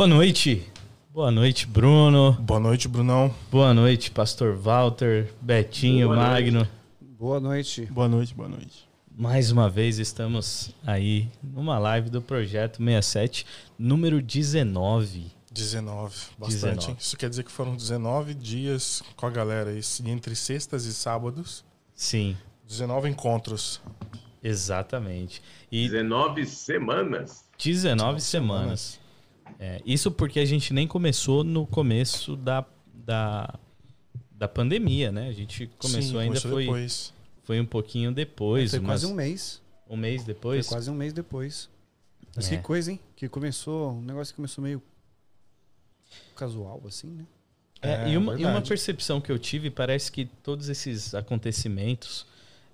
Boa noite. Boa noite, Bruno. Boa noite, Brunão. Boa noite, Pastor Walter, Betinho, Boa Magno. Boa noite. Boa noite, boa noite. Mais uma vez estamos aí numa live do Projeto 67, número 19. 19, bastante. 19. hein? Isso quer dizer que foram 19 dias com a galera, esse- entre sextas e sábados. Sim, 19 encontros. exatamente. E 19 semanas. 19 semanas. É, isso porque a gente nem começou no começo da, da, da pandemia, né? A gente começou Sim, ainda, foi, depois. foi um pouquinho depois. Foi umas- quase um mês. um mês depois. Foi quase um mês depois. Mas É. que coisa, hein? Que começou. Um negócio que começou meio casual, assim, né? É, É, e, uma, e uma percepção que eu tive, parece que todos esses acontecimentos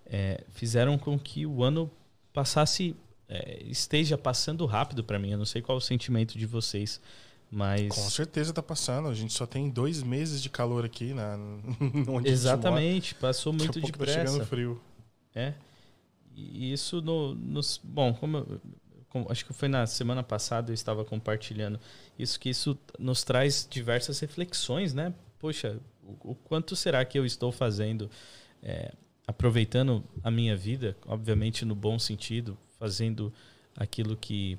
é, fizeram com que o ano passasse, é, esteja passando rápido para mim. Eu não sei qual é o sentimento de vocês, mas. Com certeza tá passando. A gente só tem dois meses de calor aqui na, onde Exatamente, passou muito Daqui a pouco tá depressa. chegando frio. É. E isso no, nos. Bom, como, eu- como- acho que foi na semana passada eu estava compartilhando isso, que isso nos traz diversas reflexões, né? Poxa, o, o quanto será que eu estou fazendo, é, aproveitando a minha vida, obviamente no bom sentido, fazendo aquilo que,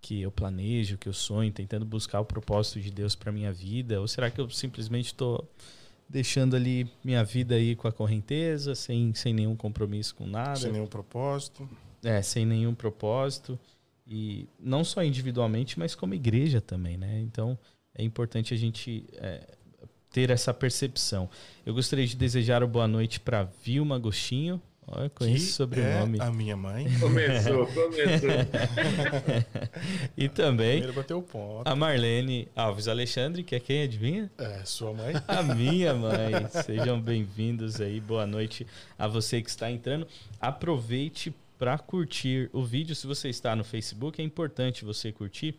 que eu planejo, que eu sonho, tentando buscar o propósito de Deus para minha vida? Ou será que eu simplesmente estou deixando ali minha vida aí com a correnteza, sem, sem nenhum compromisso com nada, Sem nenhum propósito. é, sem nenhum propósito. E não só individualmente, mas como igreja também, né? Então é importante a gente é, ter essa percepção. Eu gostaria de desejar uma boa noite para Vilma Agostinho. Olha, conheço que o sobrenome. É a minha mãe. Começou, começou. E também Primeiro bateu o ponto. a Marlene Alves Alexandre, que é quem adivinha? É, sua mãe. A minha mãe. Sejam bem-vindos aí. Boa noite a você que está entrando. Aproveite para curtir o vídeo. Se você está no Facebook, é importante você curtir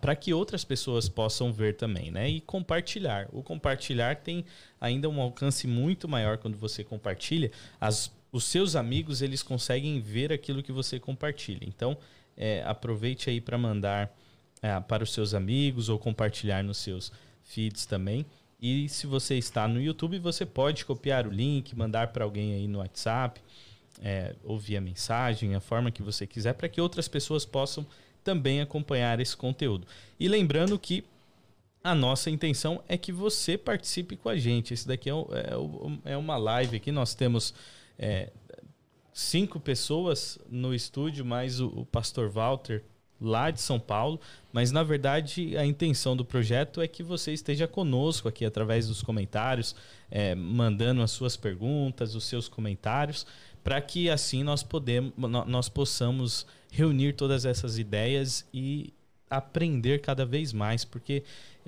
para que outras pessoas possam ver também, né? E compartilhar. O compartilhar tem ainda um alcance muito maior quando você compartilha. As, os seus amigos eles conseguem ver aquilo que você compartilha. Então, é, aproveite aí para mandar é, para os seus amigos ou compartilhar nos seus feeds também. E se você está no YouTube, você pode copiar o link, mandar para alguém aí no WhatsApp, é, ou via mensagem, a forma que você quiser, para que outras pessoas possam também acompanhar esse conteúdo. E lembrando que a nossa intenção é que você participe com a gente. Esse daqui é, é é uma live aqui, nós temos é, cinco pessoas no estúdio, mais o, o pastor Walter lá de São Paulo, mas na verdade a intenção do projeto é que você esteja conosco aqui através dos comentários, é, mandando as suas perguntas, os seus comentários, para que assim nós podemos, nó- nós possamos reunir todas essas ideias e aprender cada vez mais, porque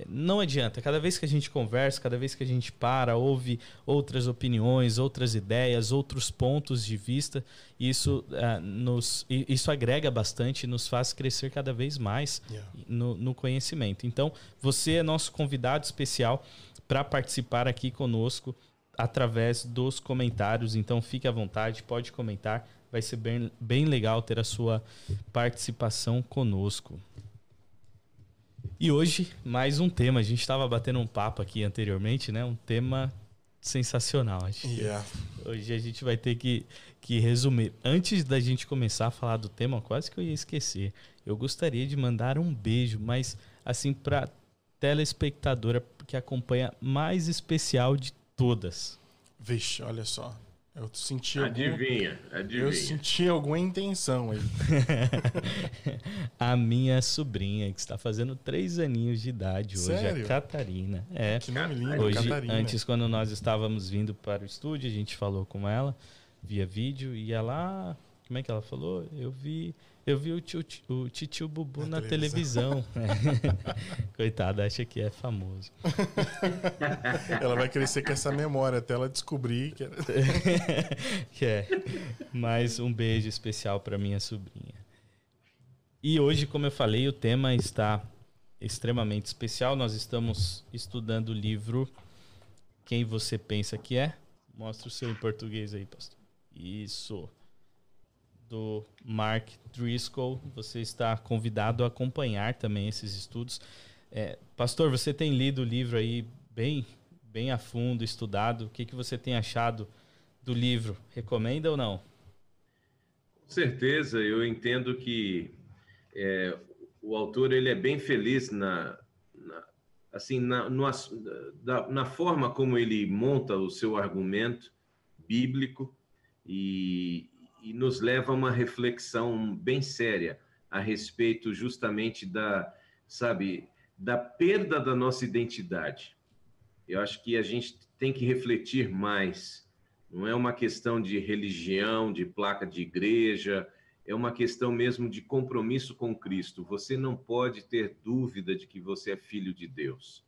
não adianta, cada vez que a gente conversa, cada vez que a gente para, ouve outras opiniões, outras ideias, outros pontos de vista, isso, ah, nos, isso agrega bastante e nos faz crescer cada vez mais Yeah. no, no conhecimento. Então, você é nosso convidado especial para participar aqui conosco através dos comentários. Então, fique à vontade, pode comentar. Vai ser bem, bem legal ter a sua participação conosco. E hoje, mais um tema. A gente estava batendo um papo aqui anteriormente, né? Um tema sensacional. Acho Yeah. Hoje a gente vai ter que, que resumir. Antes da gente começar a falar do tema, quase que eu ia esquecer. Eu gostaria de mandar um beijo, mas assim para telespectadora que acompanha mais especial de todas. Vixe, olha só. Eu senti algum- Adivinha, Eu adivinha. senti alguma intenção aí. a minha sobrinha, que está fazendo três aninhos de idade hoje, Sério? a Catarina. É. Que nome lindo, Hoje, Catarina. antes, quando nós estávamos vindo para o estúdio, a gente falou com ela via vídeo e ela. Como é que ela falou? Eu vi, eu vi o tio, o titio Bubu Na na, televisão. Coitada, acha que é famoso. Ela vai crescer com essa memória até ela descobrir que era... que é. Mais um beijo especial para minha sobrinha. E hoje, como eu falei, o tema está extremamente especial. Nós estamos estudando o livro Quem Você Pensa Que É. Mostra o seu em português aí, pastor. Isso. Do Mark Driscoll. Você está convidado a acompanhar também esses estudos. É, pastor, você tem lido o livro aí bem, bem a fundo, estudado. O que, que você tem achado do livro? Recomenda ou não? Com certeza, eu entendo que é, o autor ele é bem feliz na, na assim na, no, da, na forma como ele monta o seu argumento bíblico e, e nos leva a uma reflexão bem séria a respeito justamente da, sabe, da perda da nossa identidade. Eu acho que a gente tem que refletir mais. Não é uma questão de religião, de placa de igreja, é uma questão mesmo de compromisso com Cristo. Você não pode ter dúvida de que você é filho de Deus.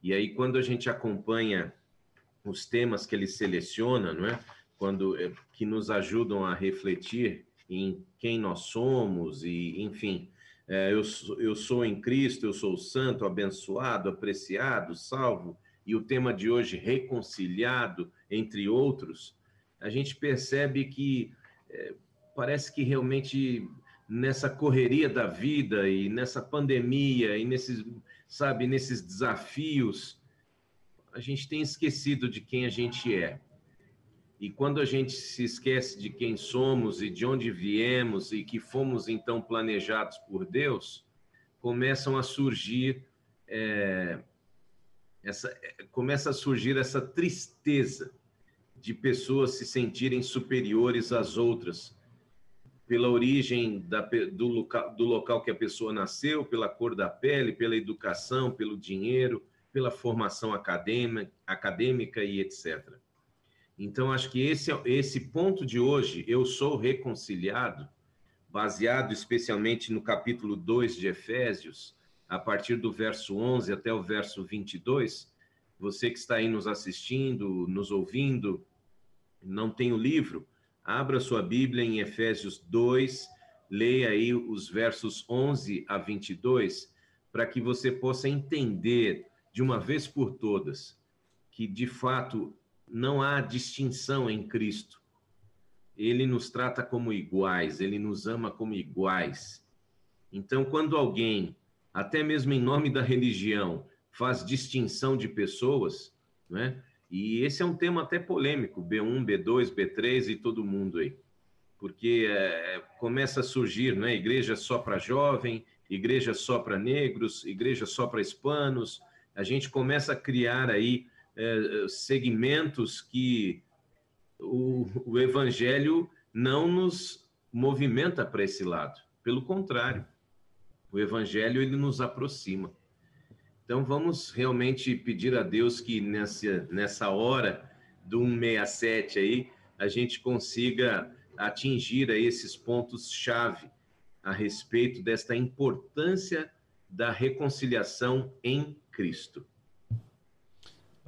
E aí, quando a gente acompanha os temas que ele seleciona, não é? Quando eh, que nos ajudam a refletir em quem nós somos e, enfim, é, eu, eu sou em Cristo, eu sou santo, abençoado, apreciado, salvo, e o tema de hoje, reconciliado, entre outros, a gente percebe que é, parece que realmente nessa correria da vida e nessa pandemia e nesses, sabe, nesses desafios, a gente tem esquecido de quem a gente é. E quando a gente se esquece de quem somos e de onde viemos e que fomos então planejados por Deus, começam a surgir é, essa começa a surgir essa tristeza de pessoas se sentirem superiores às outras pela origem da, do, local, do local que a pessoa nasceu, pela cor da pele, pela educação, pelo dinheiro, pela formação acadêmica, acadêmica e etc. Então, acho que esse, esse ponto de hoje, eu sou reconciliado, baseado especialmente no capítulo 2 de Efésios, a partir do verso 11 até o verso 22. Você que está aí nos assistindo, nos ouvindo, não tem o livro, abra sua Bíblia em Efésios 2, leia aí os versos 11 a 22, para que você possa entender de uma vez por todas que, de fato, não há distinção em Cristo. Ele nos trata como iguais, ele nos ama como iguais. Então, quando alguém, até mesmo em nome da religião, faz distinção de pessoas, né? E esse é um tema até polêmico, B1, B2, B3 e todo mundo aí. Porque é, começa a surgir, né? Igreja só para jovem, igreja só para negros, igreja só para hispanos. A gente começa a criar aí é, segmentos que o, o evangelho não nos movimenta para esse lado. Pelo contrário, o evangelho ele nos aproxima. Então vamos realmente pedir a Deus que nessa, nessa hora do 167 aí a gente consiga atingir aí esses pontos chave a respeito desta importância da reconciliação em Cristo.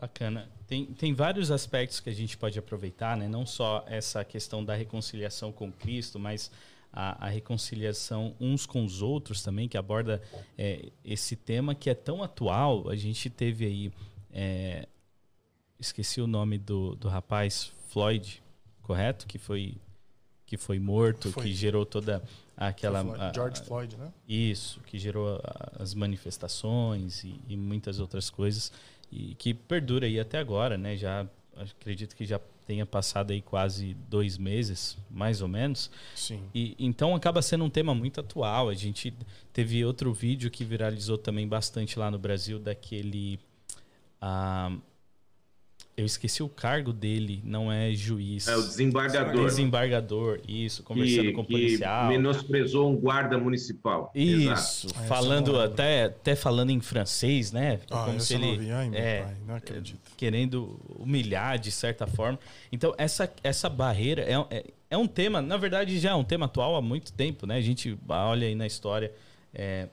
Bacana. Tem, tem vários aspectos que a gente pode aproveitar, né? Não só essa questão da reconciliação com Cristo, mas a, a reconciliação uns com os outros também, que aborda é, esse tema que é tão atual. A gente teve aí. É, esqueci o nome do, do rapaz, Floyd, correto? Que foi, que foi morto, foi. que gerou toda aquela. Floyd, George Floyd, né? Isso, que gerou as manifestações e, e muitas outras coisas e que perdura aí até agora, né? Já acredito que já tenha passado aí quase dois meses, mais ou menos. Sim. E então acaba sendo um tema muito atual. A gente teve outro vídeo que viralizou também bastante lá no Brasil daquele ah, eu esqueci o cargo dele, não é juiz. É o desembargador. Desembargador, isso, conversando que, com o policial. menosprezou um guarda municipal. Isso, Exato. falando até, até falando em francês, né? Ah, Como se ele não Ai, é, pai, não acredito. querendo humilhar de certa forma. Então essa essa barreira é, é, é, um tema, na verdade já é um tema atual há muito tempo, né? A gente olha aí na história é,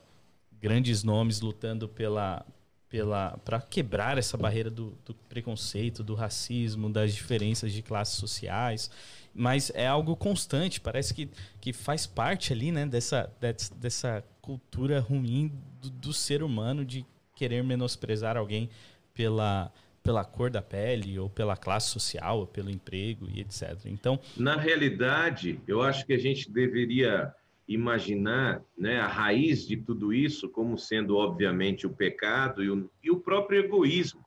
grandes nomes lutando pela pela para quebrar essa barreira do, do, preconceito, do racismo, das diferenças de classes sociais, mas é algo constante, parece que, que faz parte ali, né, dessa, dessa cultura ruim do, do ser humano de querer menosprezar alguém pela pela cor da pele, ou pela classe social, ou pelo emprego e etc. Então, Na realidade, eu acho que a gente deveria imaginar né, a raiz de tudo isso como sendo, obviamente, o pecado e o, e o próprio egoísmo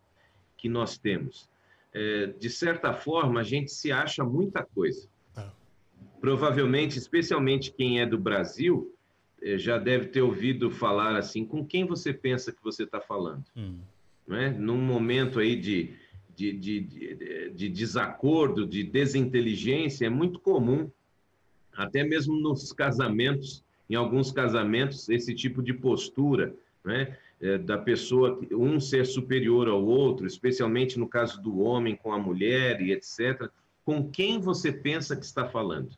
que nós temos. É, de certa forma, a gente se acha muita coisa. É. Provavelmente, especialmente quem é do Brasil, eh, já deve ter ouvido falar assim: com quem você pensa que você está falando? hum, não é? num momento aí de, de, de, de, de desacordo, de desinteligência, é muito comum, até mesmo nos casamentos, em alguns casamentos, esse tipo de postura, né? É, da pessoa, um ser superior ao outro, especialmente no caso do homem com a mulher e etc. Com quem você pensa que está falando?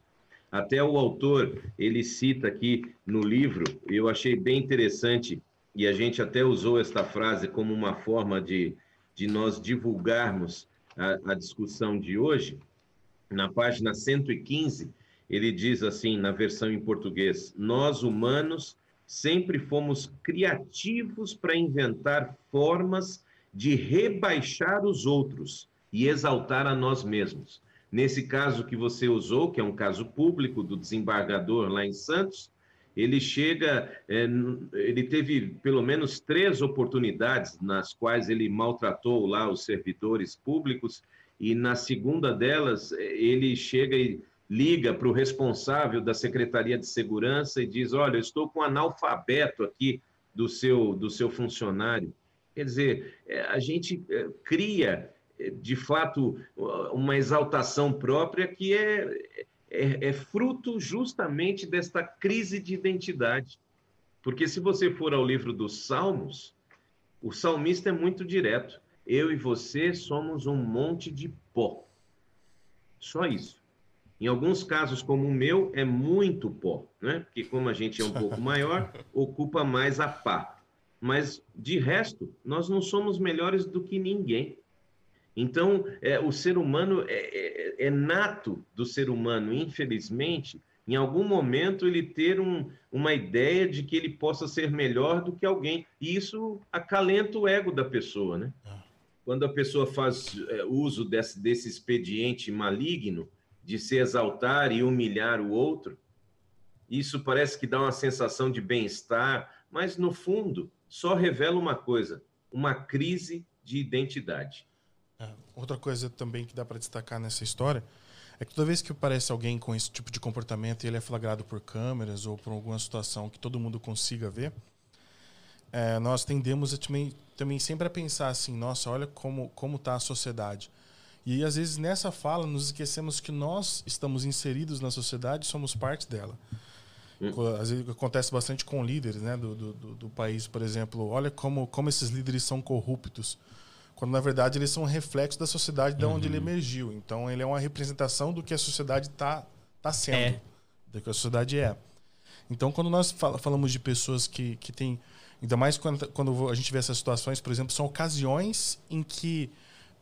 Até o autor, ele cita aqui no livro, eu achei bem interessante, e a gente até usou esta frase como uma forma de, de nós divulgarmos a, a discussão de hoje. Na página 115, ele diz assim, na versão em português: Nós humanos sempre fomos criativos para inventar formas de rebaixar os outros e exaltar a nós mesmos. Nesse caso que você usou, que é um caso público do desembargador lá em Santos, ele chega, é, ele teve pelo menos três oportunidades nas quais ele maltratou lá os servidores públicos e na segunda delas é, ele chega e liga para o responsável da Secretaria de Segurança e diz: Olha, eu estou com um analfabeto aqui do seu, do seu funcionário. Quer dizer, é, a gente é, cria, é, de fato, uma exaltação própria que é, é, é fruto justamente desta crise de identidade. Porque se você for ao livro dos Salmos, o salmista é muito direto. Eu e você somos um monte de pó. Só isso. Em alguns casos, como o meu, é muito pó, né? Porque como a gente é um pouco maior, ocupa mais a pá. Mas, de resto, nós não somos melhores do que ninguém. Então, é, o ser humano é, é, é, nato do ser humano, infelizmente, em algum momento ele ter um, uma ideia de que ele possa ser melhor do que alguém. E isso acalenta o ego da pessoa, né? Quando a pessoa faz é, uso desse, desse expediente maligno, de se exaltar e humilhar o outro, isso parece que dá uma sensação de bem-estar, mas no fundo só revela uma coisa: uma crise de identidade. É, outra coisa também que dá para destacar nessa história é que toda vez que aparece alguém com esse tipo de comportamento e ele é flagrado por câmeras ou por alguma situação que todo mundo consiga ver, é, nós tendemos a também, também sempre a pensar assim: nossa, olha como como está a sociedade. E às vezes nessa fala nos esquecemos que nós estamos inseridos na sociedade, somos parte dela. Às vezes acontece bastante com líderes né, do, do, do, país, por exemplo. Olha como, como esses líderes são corruptos. Quando na verdade eles são um reflexo da sociedade de onde ele Uhum. emergiu. Então ele é uma representação do que a sociedade está tá sendo, É. do que a sociedade é. Então quando nós fal- falamos de pessoas que, que têm. Ainda mais quando, quando a gente vê essas situações, por exemplo, são ocasiões em que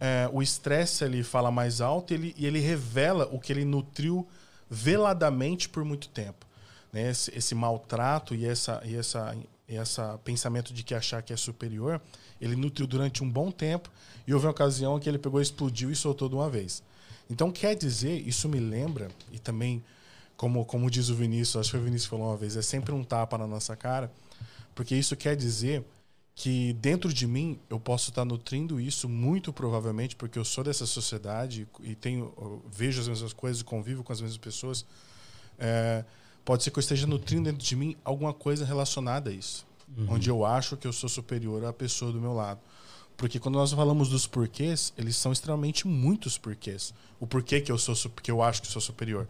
é, o estresse ele fala mais alto ele, e ele revela o que ele nutriu veladamente por muito tempo. Né? Esse, esse maltrato e essa, e essa, e essa pensamento de que achar que é superior, ele nutriu durante um bom tempo e houve uma ocasião que ele pegou, explodiu e soltou de uma vez. Então, quer dizer, isso me lembra, e também, como, como diz o Vinícius, acho que o Vinícius falou uma vez, é sempre um tapa na nossa cara, porque isso quer dizer que dentro de mim eu posso estar nutrindo isso muito provavelmente porque eu sou dessa sociedade e tenho eu vejo as mesmas coisas convivo com as mesmas pessoas é, pode ser que eu esteja nutrindo dentro de mim alguma coisa relacionada a isso onde eu acho que eu sou superior à pessoa do meu lado porque quando nós falamos dos porquês eles são extremamente muitos porquês o porquê que eu sou que eu acho que sou superior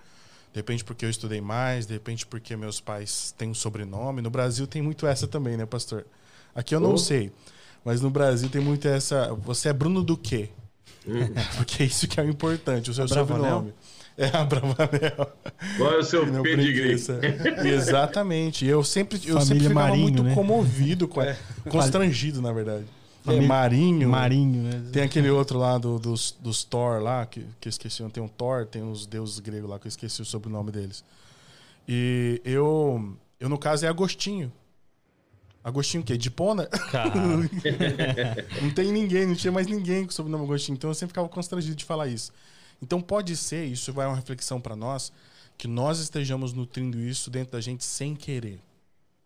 de repente porque eu estudei mais, de repente porque meus pais têm um sobrenome. No Brasil tem muito essa também, né, pastor? Aqui eu não Oh. sei, mas no Brasil tem muito essa. Você é Bruno do quê? porque é isso que é o importante, o seu Abravanel? sobrenome. É a Bravanel. Qual é o seu Não pedigree? Exatamente. Eu sempre, eu Família sempre ficava Marinho, muito né? comovido, com constrangido, na verdade. É, Marinho. Marinho, né? Tem aquele outro lá do- dos, dos Thor lá, que, que eu esqueci. Tem um Thor, tem os deuses gregos lá, que eu esqueci o sobrenome deles. E eu, eu no caso, é Agostinho. Agostinho o quê? De Pona? Não tem ninguém, não tinha mais ninguém com o sobrenome Agostinho. Então eu sempre ficava constrangido de falar isso. Então pode ser, isso vai uma reflexão para nós, que nós estejamos nutrindo isso dentro da gente sem querer.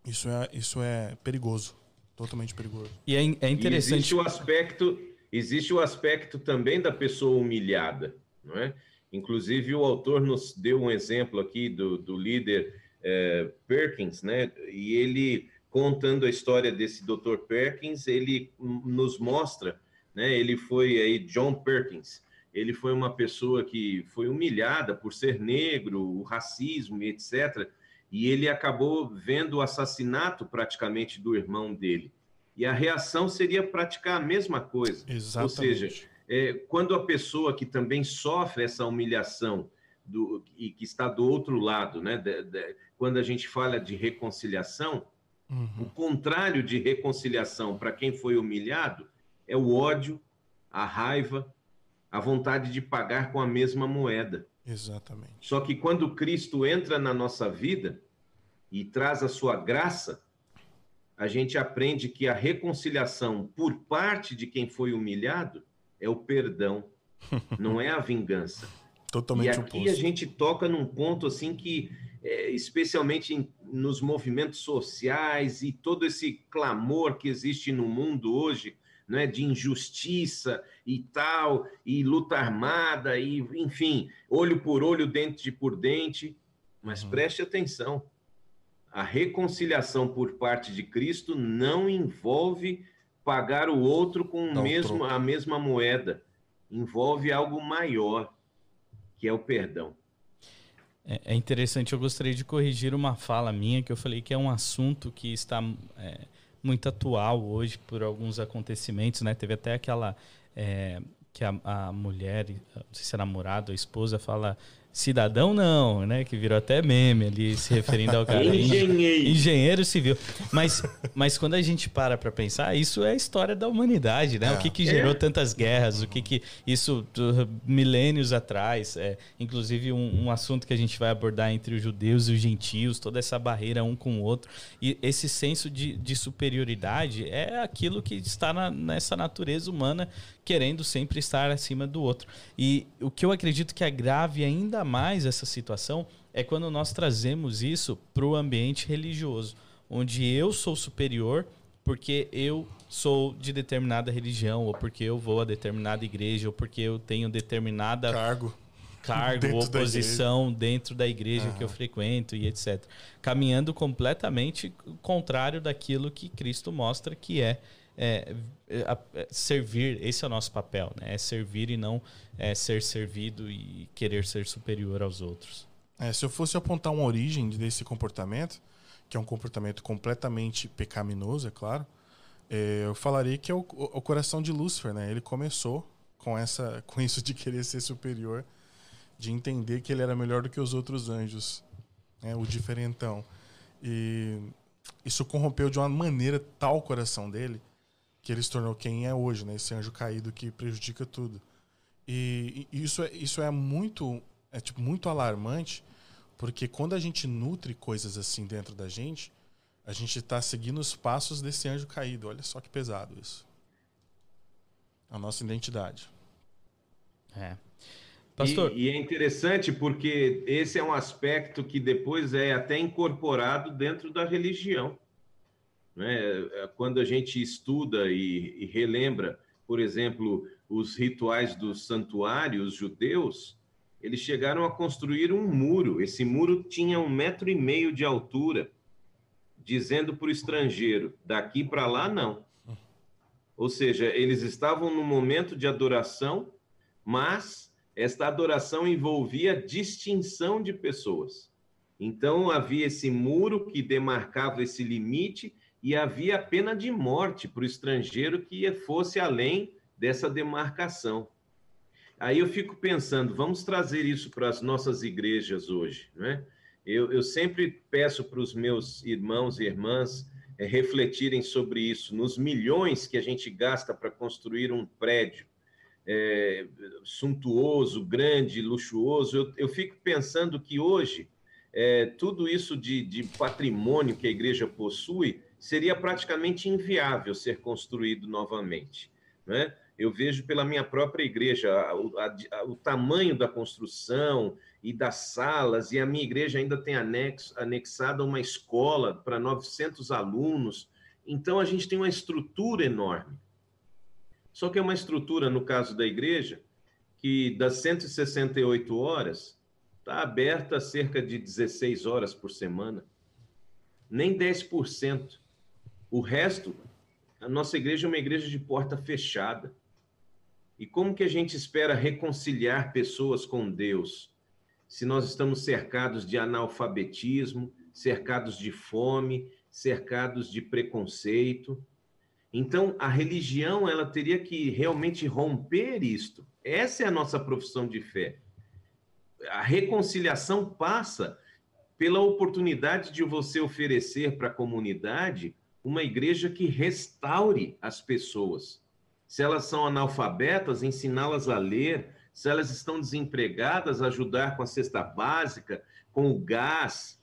Isso é, isso é perigoso. Totalmente perigoso. e é, é E interessante. existe o aspecto, existe o aspecto também da pessoa humilhada, não é? Inclusive o autor nos deu um exemplo aqui do, do líder eh, Perkins, né? E ele contando a história desse Dr. Perkins, ele nos mostra, né? Ele foi aí John Perkins. Ele foi uma pessoa que foi humilhada por ser negro, o racismo e etc. E ele acabou vendo o assassinato praticamente do irmão dele. E a reação seria praticar a mesma coisa. Exatamente. seja, É, quando a pessoa que também sofre essa humilhação do, e que está do outro lado, né? de- de- quando a gente fala de reconciliação, Uhum. o contrário de reconciliação para quem foi humilhado é o ódio, a raiva, a vontade de pagar com a mesma moeda. Exatamente. Só que quando Cristo entra na nossa vida e traz a sua graça, a gente aprende que a reconciliação por parte de quem foi humilhado é o perdão, não é a vingança. E Totalmente aqui oposto. a gente toca num ponto assim que, é, especialmente em- nos movimentos sociais e todo esse clamor que existe no mundo hoje, né, de injustiça e tal, e luta armada, e enfim, olho por olho, dente por dente. Mas Uhum. preste atenção, a reconciliação por parte de Cristo não envolve pagar o outro com o mesmo, a mesma moeda, envolve algo maior que é o perdão. É é interessante, eu gostaria de corrigir uma fala minha que eu falei que é um assunto que está é, muito atual hoje por alguns acontecimentos, né? Teve até aquela é, que a, a mulher, não sei se é namorado ou esposa, fala cidadão não, né? Que virou até meme ali se referindo ao cara. Engenheiro. Engenheiro civil. Mas, mas quando a gente para para pensar, isso é a história da humanidade, né? É. O que, que gerou tantas guerras, o que que isso milênios atrás, é, inclusive um, um assunto que a gente vai abordar entre os judeus e os gentios, toda essa barreira um com o outro. E esse senso de, de superioridade é aquilo que está na- nessa natureza humana querendo sempre estar acima do outro. E o que eu acredito que agrave ainda mais essa situação é quando nós trazemos isso para o ambiente religioso, onde eu sou superior porque eu sou de determinada religião, ou porque eu vou a determinada igreja, ou porque eu tenho determinada Cargo. cargo Dentro ou da posição dentro da igreja que eu frequento e etc. Caminhando completamente contrário daquilo que Cristo mostra que é, é, é, é servir. Esse é o nosso papel, né? É servir e não é, ser servido e querer ser superior aos outros. É, se eu fosse apontar uma origem desse comportamento, que é um comportamento completamente pecaminoso, é claro, é, eu falaria que é o, o coração de Lúcifer, né? Ele começou com essa, com isso de querer ser superior, de entender que ele era melhor do que os outros anjos, né? O diferentão. E isso corrompeu de uma maneira tal o coração dele que ele se tornou quem é hoje, né? Esse anjo caído que prejudica tudo. E, e isso é, isso é muito é tipo muito alarmante, porque quando a gente nutre coisas assim dentro da gente, a gente está seguindo os passos desse anjo caído. Olha só que pesado isso. A nossa identidade. É. Pastor, E, e é interessante porque esse é um aspecto que depois é até incorporado dentro da religião. Né? É, Quando a gente estuda e, e relembra, por exemplo, os rituais dos santuários judeus, eles chegaram a construir um muro. Esse muro tinha um metro e meio de altura, dizendo para o estrangeiro: daqui para lá não. Ou seja, eles estavam no momento de adoração, mas esta adoração envolvia distinção de pessoas. Então havia esse muro que demarcava esse limite e havia pena de morte para o estrangeiro que fosse além dessa demarcação. Aí eu fico pensando, vamos trazer isso para as nossas igrejas hoje, né? Eu, eu sempre peço para os meus irmãos e irmãs eh, refletirem sobre isso, nos milhões que a gente gasta para construir um prédio é, suntuoso, grande, luxuoso. Eu, eu fico pensando que hoje é, tudo isso de, de patrimônio que a igreja possui seria praticamente inviável ser construído novamente. Né? Eu vejo pela minha própria igreja a, a, o tamanho da construção e das salas, e a minha igreja ainda tem anexo, anexada uma escola para 900 alunos. Então, a gente tem uma estrutura enorme. Só que é uma estrutura, no caso da igreja, que das 168 horas, está aberta cerca de 16 horas por semana. Nem 10%. O resto, a nossa igreja é uma igreja de porta fechada. E como que a gente espera reconciliar pessoas com Deus se nós estamos cercados de analfabetismo, cercados de fome, cercados de preconceito? Então, a religião ela teria que realmente romper isto. Essa é a nossa profissão de fé. A reconciliação passa pela oportunidade de você oferecer para a comunidade uma igreja que restaure as pessoas. Se elas são analfabetas, ensiná-las a ler. Se elas estão desempregadas, ajudar com a cesta básica, com o gás.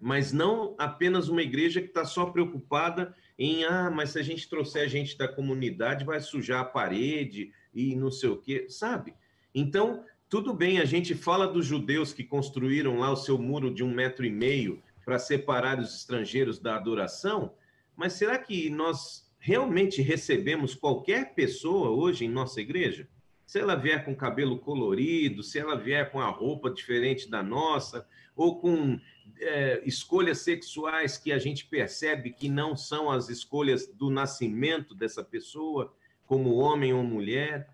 Mas não apenas uma igreja que está só preocupada em, ah, mas se a gente trouxer gente da comunidade, vai sujar a parede e não sei o quê, sabe? Então, tudo bem, a gente fala dos judeus que construíram lá o seu muro de um metro e meio para separar os estrangeiros da adoração, mas será que nós realmente recebemos qualquer pessoa hoje em nossa igreja? Se ela vier com cabelo colorido, se ela vier com a roupa diferente da nossa, ou com é, escolhas sexuais que a gente percebe que não são as escolhas do nascimento dessa pessoa, como homem ou mulher.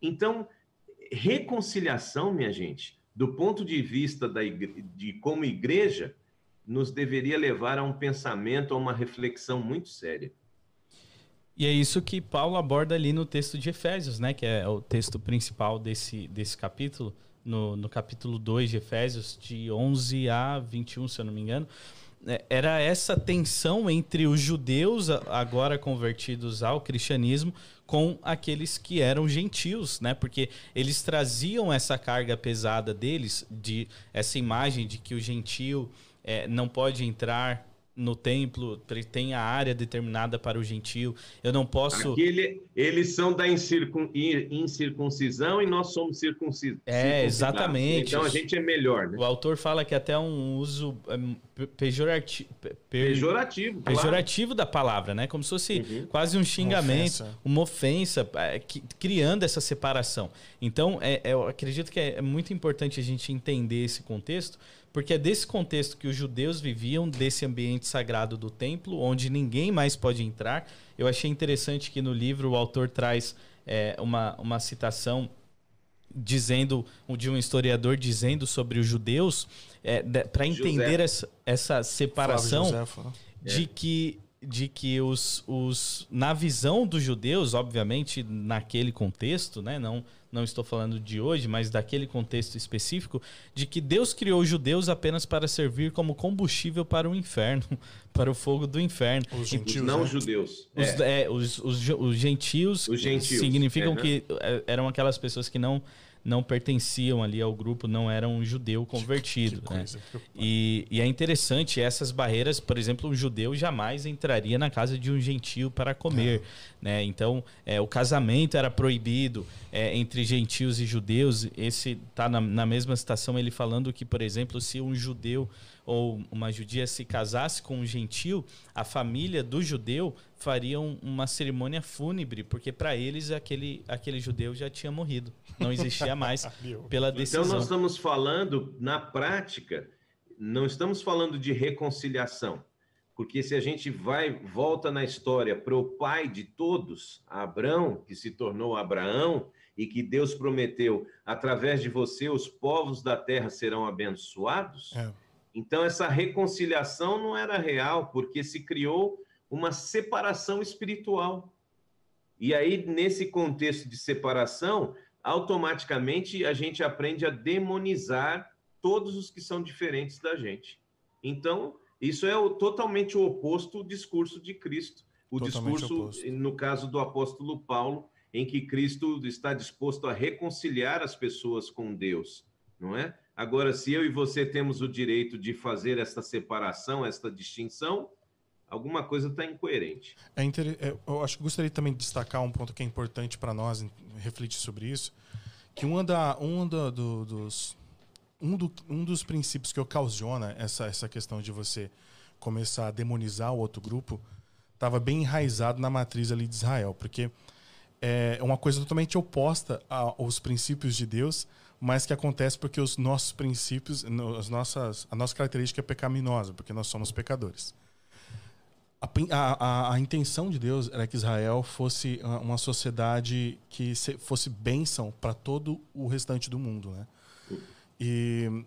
Então, reconciliação, minha gente, do ponto de vista da de como igreja, nos deveria levar a um pensamento, a uma reflexão muito séria. E é isso que Paulo aborda ali no texto de Efésios, né? Que é o texto principal desse, desse capítulo, no, no capítulo 2 de Efésios, de 11 a 21, se eu não me engano. É, era essa tensão entre os judeus, agora convertidos ao cristianismo, com aqueles que eram gentios, né? Porque eles traziam essa carga pesada deles, de essa imagem de que o gentio é, não pode entrar no templo, tem a área determinada para o gentio. Eu não posso. Aqui eles são da incircun, incircuncisão e nós somos circuncisos. É, exatamente. Então a gente é melhor. Né? O autor fala que até um uso é, pejorati... pejorativo. Pejorativo claro. da palavra, né? Como se fosse uhum. quase um xingamento, uma ofensa, uma ofensa é, criando essa separação. Então, é, eu acredito que é muito importante a gente entender esse contexto porque é desse contexto que os judeus viviam, desse ambiente sagrado do templo, onde ninguém mais pode entrar. Eu achei interessante que no livro o autor traz é, uma, uma citação dizendo de um historiador dizendo sobre os judeus é, para entender essa, essa separação de que de que os, os na visão dos judeus obviamente naquele contexto né não não estou falando de hoje, mas daquele contexto específico, de que Deus criou os judeus apenas para servir como combustível para o inferno, para o fogo do inferno. Os gentios, não né? judeus. Os, é. É, os, os, os, gentios, os gentios significam é, que é, eram aquelas pessoas que não não pertenciam ali ao grupo, não eram um judeu convertido. Que, que né? e, e, é interessante essas barreiras, por exemplo, um judeu jamais entraria na casa de um gentio para comer. É. Né? Então, é, o casamento era proibido é, entre gentios e judeus. Esse está na, na mesma citação ele falando que, por exemplo, se um judeu ou uma judia se casasse com um gentil, a família do judeu faria uma cerimônia fúnebre, porque para eles aquele, aquele judeu já tinha morrido, não existia mais pela decisão. Então nós estamos falando, na prática, não estamos falando de reconciliação, porque se a gente vai volta na história para o pai de todos, Abraão, que se tornou Abraão, e que Deus prometeu, através de você, os povos da terra serão abençoados. É então, essa reconciliação não era real, porque se criou uma separação espiritual. E aí, nesse contexto de separação, automaticamente a gente aprende a demonizar todos os que são diferentes da gente. Então, isso é o, totalmente o oposto do discurso de Cristo. O totalmente discurso, oposto. no caso do apóstolo Paulo, em que Cristo está disposto a reconciliar as pessoas com Deus, não é? Agora, se eu e você temos o direito de fazer essa separação, essa distinção, alguma coisa está incoerente. É inter... é, eu acho que gostaria também de destacar um ponto que é importante para nós refletir sobre isso, que um, da, um da, do, dos um, do, um dos princípios que ocasiona essa, essa questão de você começar a demonizar o outro grupo estava bem enraizado na matriz ali de Israel, porque é uma coisa totalmente oposta aos princípios de Deus, mas que acontece porque os nossos princípios, as nossas, a nossa característica é pecaminosa, porque nós somos pecadores. A, a, a, intenção de Deus era que Israel fosse uma sociedade que fosse bênção para todo o restante do mundo, né? E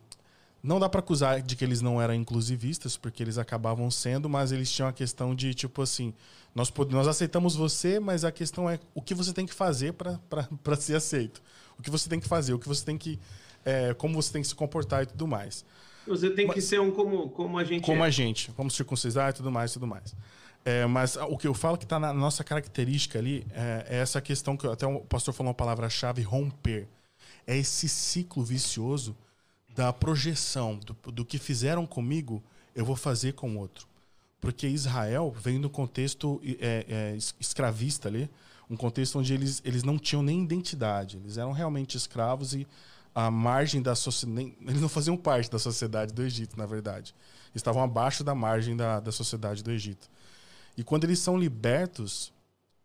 não dá para acusar de que eles não eram inclusivistas, porque eles acabavam sendo, mas eles tinham a questão de, tipo assim, nós, nós aceitamos você, mas a questão é o que você tem que fazer para ser aceito. O que você tem que fazer, o que você tem que. É, como você tem que se comportar e tudo mais. Você tem mas, que ser um como, como a gente Como é. a gente, como circuncisar e tudo mais tudo mais. É, mas o que eu falo que está na nossa característica ali é, é, essa questão que até o pastor falou uma palavra-chave, romper. É esse ciclo vicioso da projeção do, do que fizeram comigo, eu vou fazer com outro. Porque Israel vem no contexto é, é, escravista ali, um contexto onde eles, eles não tinham nem identidade, eles eram realmente escravos e a margem da sociedade. Eles não faziam parte da sociedade do Egito, na verdade. Estavam abaixo da margem da, da sociedade do Egito. E quando eles são libertos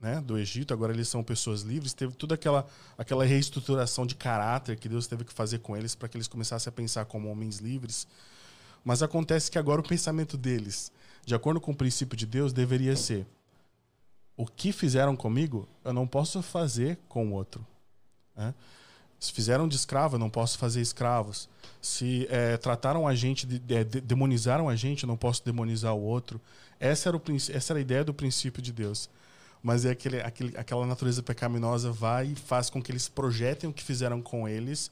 né, do Egito, agora eles são pessoas livres, teve toda aquela, aquela reestruturação de caráter que Deus teve que fazer com eles para que eles começassem a pensar como homens livres. Mas acontece que agora o pensamento deles, de acordo com o princípio de Deus, deveria ser: o que fizeram comigo, eu não posso fazer com o outro. Né? Se fizeram de escravo, eu não posso fazer escravos. Se é, trataram a gente, de, de, de, demonizaram a gente, eu não posso demonizar o outro. Essa era, o, essa era a ideia do princípio de Deus mas é aquele, aquele, aquela natureza pecaminosa vai e faz com que eles projetem o que fizeram com eles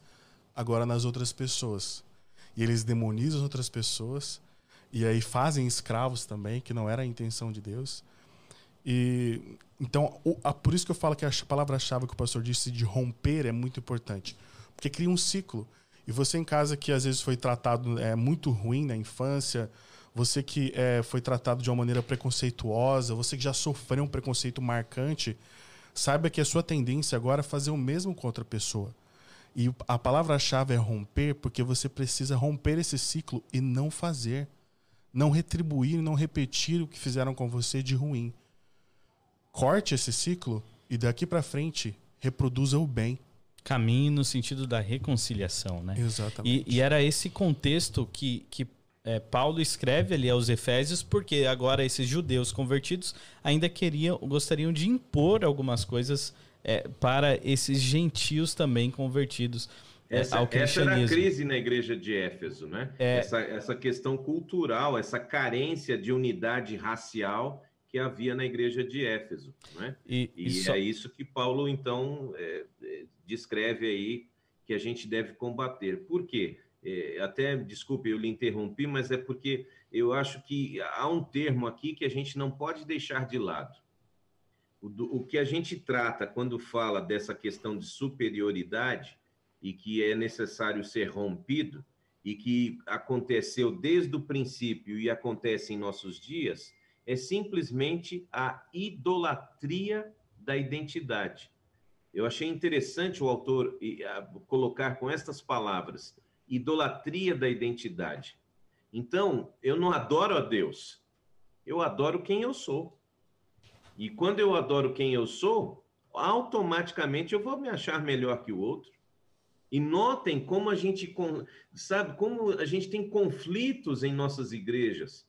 agora nas outras pessoas. E eles demonizam as outras pessoas e aí fazem escravos também, que não era a intenção de Deus. E então, o, a, por isso que eu falo que a palavra-chave que o pastor disse de romper é muito importante, porque cria um ciclo. E você em casa que às vezes foi tratado é muito ruim na infância, você que é, foi tratado de uma maneira preconceituosa, você que já sofreu um preconceito marcante, saiba que a sua tendência agora é fazer o mesmo com outra pessoa. E a palavra-chave é romper, porque você precisa romper esse ciclo e não fazer. Não retribuir, não repetir o que fizeram com você de ruim. Corte esse ciclo e daqui para frente reproduza o bem. Caminho no sentido da reconciliação, né? Exatamente. E, e era esse contexto que, que é, Paulo escreve ali aos Efésios, porque agora esses judeus convertidos ainda queriam, gostariam de impor algumas coisas é, para esses gentios também convertidos. É, essa, ao essa era a crise na igreja de Éfeso, né? É... Essa, essa questão cultural, essa carência de unidade racial que havia na igreja de Éfeso, né? E, e, e só... é isso que Paulo, então, é, é, descreve aí que a gente deve combater. Por quê? É, até, desculpe, eu lhe interrompi, mas é porque eu acho que há um termo aqui que a gente não pode deixar de lado. O, do, o que a gente trata quando fala dessa questão de superioridade e que é necessário ser rompido e que aconteceu desde o princípio e acontece em nossos dias, é simplesmente a idolatria da identidade. Eu achei interessante o autor colocar com estas palavras idolatria da identidade. Então, eu não adoro a Deus, eu adoro quem eu sou. E quando eu adoro quem eu sou, automaticamente eu vou me achar melhor que o outro. E notem como a gente sabe como a gente tem conflitos em nossas igrejas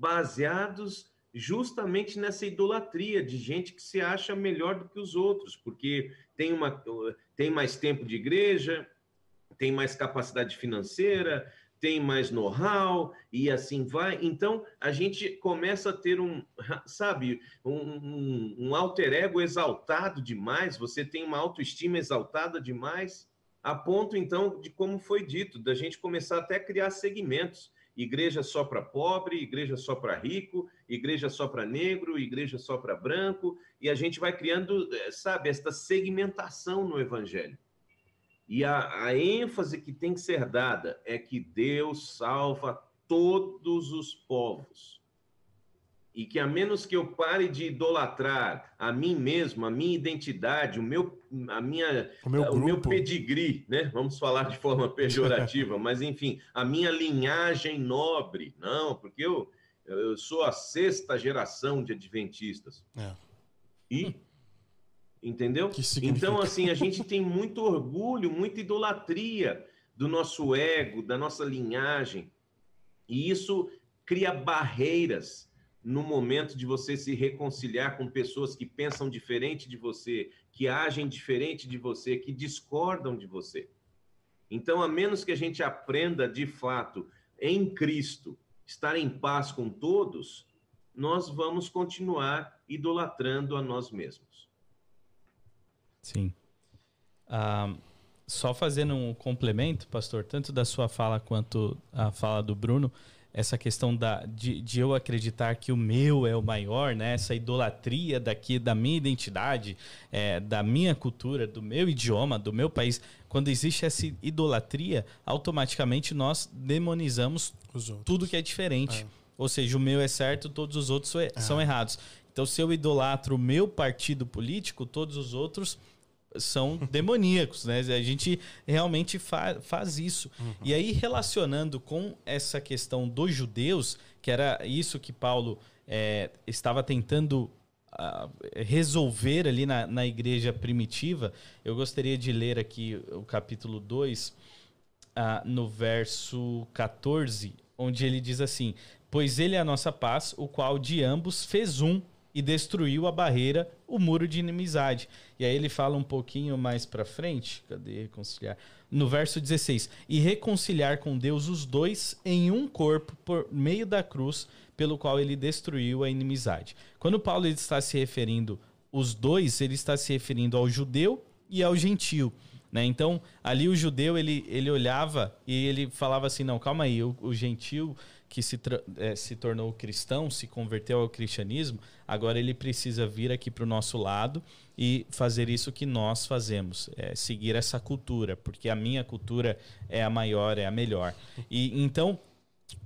baseados justamente nessa idolatria de gente que se acha melhor do que os outros, porque tem uma tem mais tempo de igreja, tem mais capacidade financeira, tem mais know-how e assim vai. Então a gente começa a ter um, sabe, um, um, um, alter ego exaltado demais. Você tem uma autoestima exaltada demais, a ponto então de como foi dito, da gente começar até a criar segmentos. Igreja só para pobre, igreja só para rico, igreja só para negro, igreja só para branco, e a gente vai criando, eh, sabe, esta segmentação no evangelho. E a, a ênfase que tem que ser dada é que Deus salva todos os povos. E que a menos que eu pare de idolatrar a mim mesmo, a minha identidade, o meu, a minha, O meu o meu pedigree, né? Vamos falar de forma pejorativa, mas enfim, a minha linhagem nobre, não, porque eu, eu sou a sexta geração de adventistas. É. E entendeu? Que significa? Então assim, a gente tem muito orgulho, muita idolatria do nosso ego, da nossa linhagem. E isso cria barreiras no momento de você se reconciliar com pessoas que pensam diferente de você, que agem diferente de você, que discordam de você. Então, a menos que a gente aprenda de fato em Cristo estar em paz com todos, nós vamos continuar idolatrando a nós mesmos. Sim. Ah, só fazendo um complemento, pastor, tanto da sua fala quanto a fala do Bruno, essa questão da, de, de eu acreditar que o meu é o maior, né? Essa idolatria daqui da minha identidade, é, da minha cultura, do meu idioma, do meu país. Quando existe essa idolatria, automaticamente nós demonizamos tudo que é diferente. Ou seja, o meu é certo, todos os outros são- são errados. Então, se eu idolatro o meu partido político, todos os outros são demoníacos, né? A gente realmente fa faz isso. E aí, relacionando com essa questão dos judeus, que era isso que Paulo eh, estava tentando ah, resolver ali na, na igreja primitiva, eu gostaria de ler aqui o capítulo 2, ah, no verso 14, onde ele diz assim: Pois ele é a nossa paz, o qual de ambos fez um e destruiu a barreira, o muro de inimizade. E aí ele fala um pouquinho mais para frente, cadê reconciliar? No verso 16: E reconciliar com Deus os dois em um corpo por meio da cruz, pelo qual ele destruiu a inimizade. Quando Paulo está se referindo os dois, ele está se referindo ao judeu e ao gentio. Né? Então, ali o judeu, ele, ele olhava e ele falava assim, não, calma aí, o, o gentil que se, eh, se tornou cristão, se converteu ao cristianismo, agora ele precisa vir aqui para o nosso lado e fazer isso que nós fazemos, é, seguir essa cultura, porque a minha cultura é a maior, é a melhor. E então,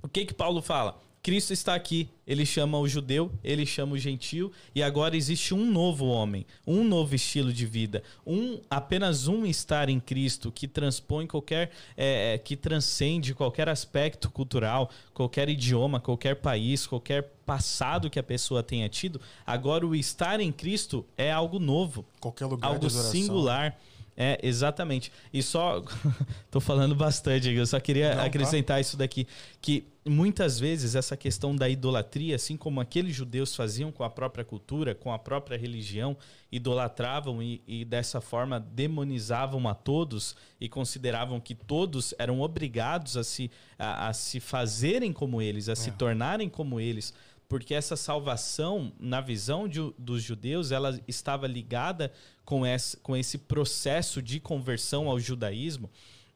o que que Paulo fala? Cristo está aqui, ele chama o judeu, ele chama o gentio, e agora existe um novo homem, um novo estilo de vida, um apenas um estar em Cristo que transpõe qualquer, é, é, que transcende qualquer aspecto cultural, qualquer idioma, qualquer país, qualquer passado que a pessoa tenha tido. Agora o estar em Cristo é algo novo, Qualquer lugar algo singular. É, exatamente. E só. tô falando bastante eu só queria Não, tá. acrescentar isso daqui. Que muitas vezes essa questão da idolatria, assim como aqueles judeus faziam com a própria cultura, com a própria religião, idolatravam e, e dessa forma demonizavam a todos e consideravam que todos eram obrigados a se, a, a se fazerem como eles, a se tornarem como eles porque essa salvação, na visão de- dos judeus, ela estava ligada com esse, com esse processo de conversão ao judaísmo.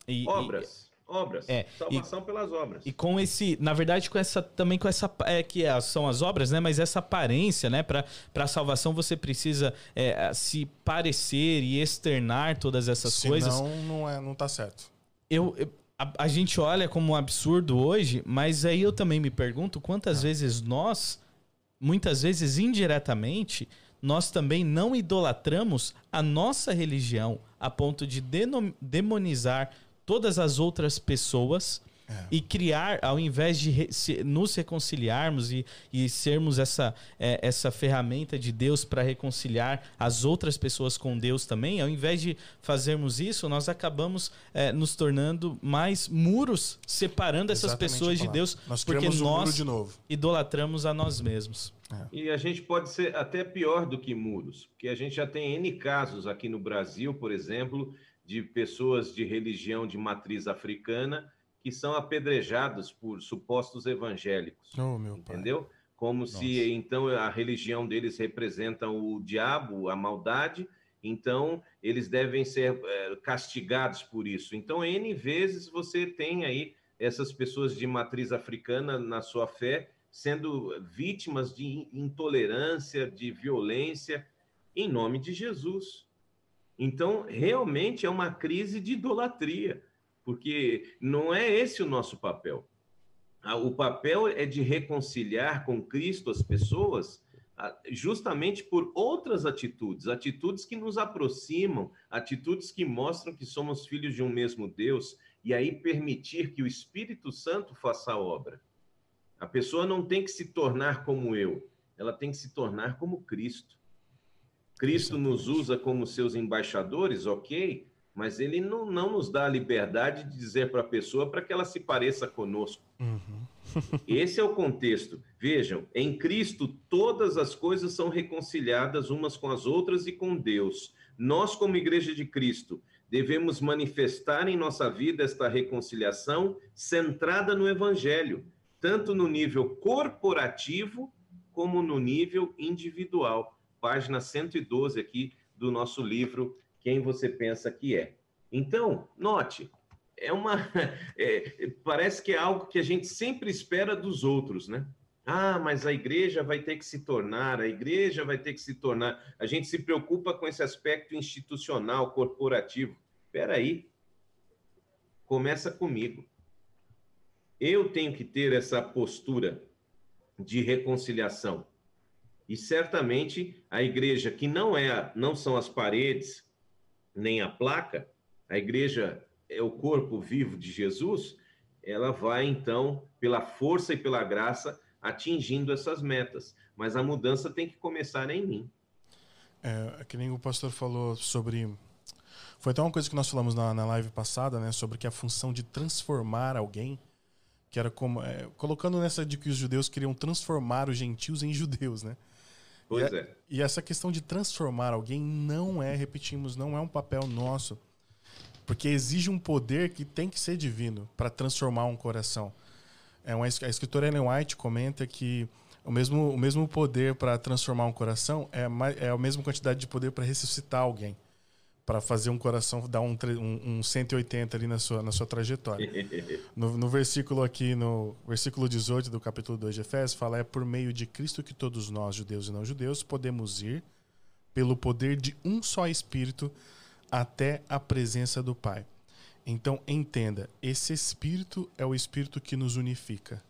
E, Obras, obras, É, salvação pelas obras. E, e com esse, na verdade, com essa também com essa é, que é- são as obras, né? Mas essa aparência, né? Para a salvação você precisa é, se parecer e externar todas essas Senão, coisas não, é, não tá certo. eu, eu- a, a gente olha como um absurdo hoje, mas aí eu também me pergunto quantas vezes nós, muitas vezes indiretamente, nós também não idolatramos a nossa religião a ponto de denom- demonizar todas as outras pessoas e criar, ao invés de re- se- nos reconciliarmos e, e sermos essa, é, essa ferramenta de Deus para reconciliar as outras pessoas com Deus também, ao invés de fazermos isso, nós acabamos é, nos tornando mais muros separando essas Exatamente pessoas de. Deus, Nós porque um nós de novo. idolatramos a nós mesmos. E a gente pode ser até pior do que muros, porque a gente já tem N casos aqui no Brasil, por exemplo, de pessoas de religião de matriz africana que são apedrejados por supostos evangélicos, Oh, meu pai. entendeu? Como se então a religião deles representa o diabo, a maldade, então eles devem ser eh, castigados por isso. Então, N vezes você tem aí essas pessoas de matriz africana na sua fé sendo vítimas de intolerância, de violência, em nome de Jesus. Então, realmente é uma crise de idolatria, porque não é esse o nosso papel. o papel é de reconciliar com Cristo as pessoas justamente por outras atitudes, atitudes que nos aproximam, atitudes que mostram que somos filhos de um mesmo Deus, e aí permitir que o Espírito Santo faça a obra. A pessoa não tem que se tornar como eu, ela tem que se tornar como Cristo. Cristo nos usa como seus embaixadores, ok, mas ele não, não nos dá a liberdade de dizer para a pessoa para que ela se pareça conosco. Uhum. Esse é o contexto. Vejam, em Cristo todas as coisas são reconciliadas umas com as outras e com Deus. Nós, como Igreja de Cristo, devemos manifestar em nossa vida esta reconciliação centrada no Evangelho, tanto no nível corporativo como no nível individual. Página 112 aqui do nosso livro Quem Você Pensa Que É. Então, note, é uma. É, parece que é algo que a gente sempre espera dos outros, né? Ah, mas a igreja vai ter que se tornar, a igreja vai ter que se tornar. A gente se preocupa com esse aspecto institucional, corporativo. Espera aí. Começa comigo. Eu tenho que ter essa postura de reconciliação. E certamente a igreja que não é, não são as paredes, nem a placa, a igreja é o corpo vivo de Jesus, ela vai então, pela força e pela graça, atingindo essas metas. Mas a mudança tem que começar em mim. É, que nem o pastor falou sobre. Foi até uma coisa que nós falamos na, na live passada, né? Sobre que a função de transformar alguém, que era como. É, colocando nessa de que os judeus queriam transformar os gentios em judeus, né? Pois e, é. E essa questão de transformar alguém não é, repetimos, não é um papel nosso porque exige um poder que tem que ser divino para transformar um coração. É uma, a escritora Ellen White comenta que o mesmo, o mesmo poder para transformar um coração é, é a mesma quantidade de poder para ressuscitar alguém. Para fazer um coração dar um, um, um 180 ali na sua, na sua trajetória. No, no versículo aqui, no versículo 18 do capítulo 2 de Efésios, fala: É por meio de Cristo que todos nós, judeus e não judeus, podemos ir, pelo poder de um só Espírito, até a presença do Pai. Então, entenda, esse Espírito é o Espírito que nos unifica.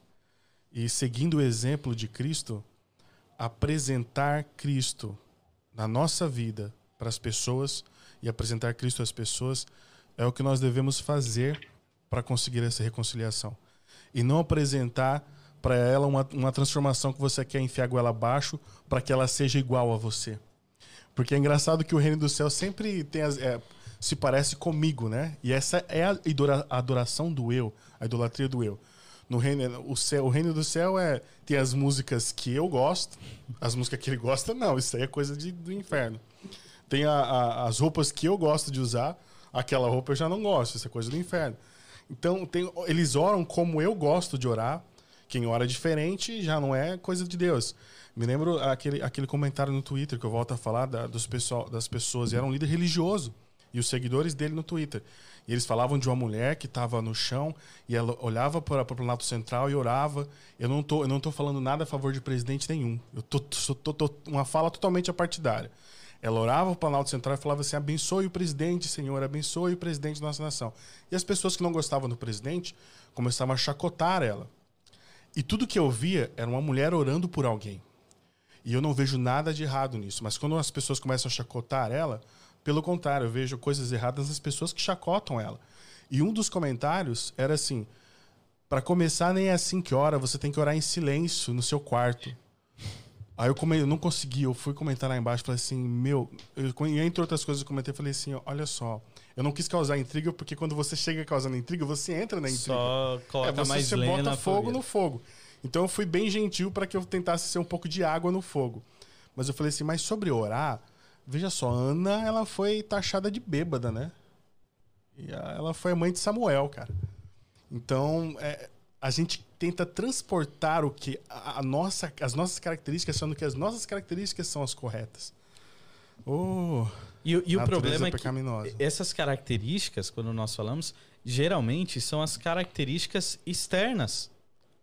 E seguindo o exemplo de Cristo, apresentar Cristo na nossa vida para as pessoas e apresentar Cristo às pessoas é o que nós devemos fazer para conseguir essa reconciliação. E não apresentar para ela uma, uma transformação que você quer enfiar a goela abaixo para que ela seja igual a você. Porque é engraçado que o reino do céu sempre tem as, é, se parece comigo, né? E essa é a adoração do eu, a idolatria do eu. No reino, o, céu, o reino do céu é tem as músicas que eu gosto, as músicas que ele gosta, não, isso aí é coisa de, do inferno. Tem a, a, as roupas que eu gosto de usar, aquela roupa eu já não gosto, isso é coisa do inferno. Então, tem, eles oram como eu gosto de orar, quem ora diferente já não é coisa de Deus. Me lembro aquele, aquele comentário no Twitter que eu volto a falar da, dos pessoal, das pessoas. E era um líder religioso. E os seguidores dele no Twitter. E eles falavam de uma mulher que estava no chão e ela olhava para o Planalto Central e orava. Eu não tô, eu não tô falando nada a favor de presidente nenhum. Eu tô, tô, tô, uma fala totalmente apartidária. Ela orava o Planalto Central e falava assim: abençoe o presidente, Senhor, abençoe o presidente da nossa nação. E as pessoas que não gostavam do presidente começavam a chacotar ela. E tudo que eu via era uma mulher orando por alguém. E eu não vejo nada de errado nisso. Mas quando as pessoas começam a chacotar ela, pelo contrário, eu vejo coisas erradas nas pessoas que chacotam ela. E um dos comentários era assim: para começar, nem é assim que ora, você tem que orar em silêncio no seu quarto. Aí eu, come... eu não consegui, eu fui comentar lá embaixo, falei assim, meu, eu, entre outras coisas eu comentei, falei assim, olha só, eu não quis causar intriga, porque quando você chega causando intriga, você entra na intriga. Só coloca é, você, mais você bota fogo no fogo. Então eu fui bem gentil para que eu tentasse ser um pouco de água no fogo. Mas eu falei assim, mas sobre orar, veja só, Ana, ela foi taxada de bêbada, né? E ela foi a mãe de Samuel, cara. Então, é, a gente tenta transportar o que a, a, nossa, as nossas características, sendo que as nossas características são as corretas. Oh, e, e o problema é que essas características, quando nós falamos, geralmente são as características externas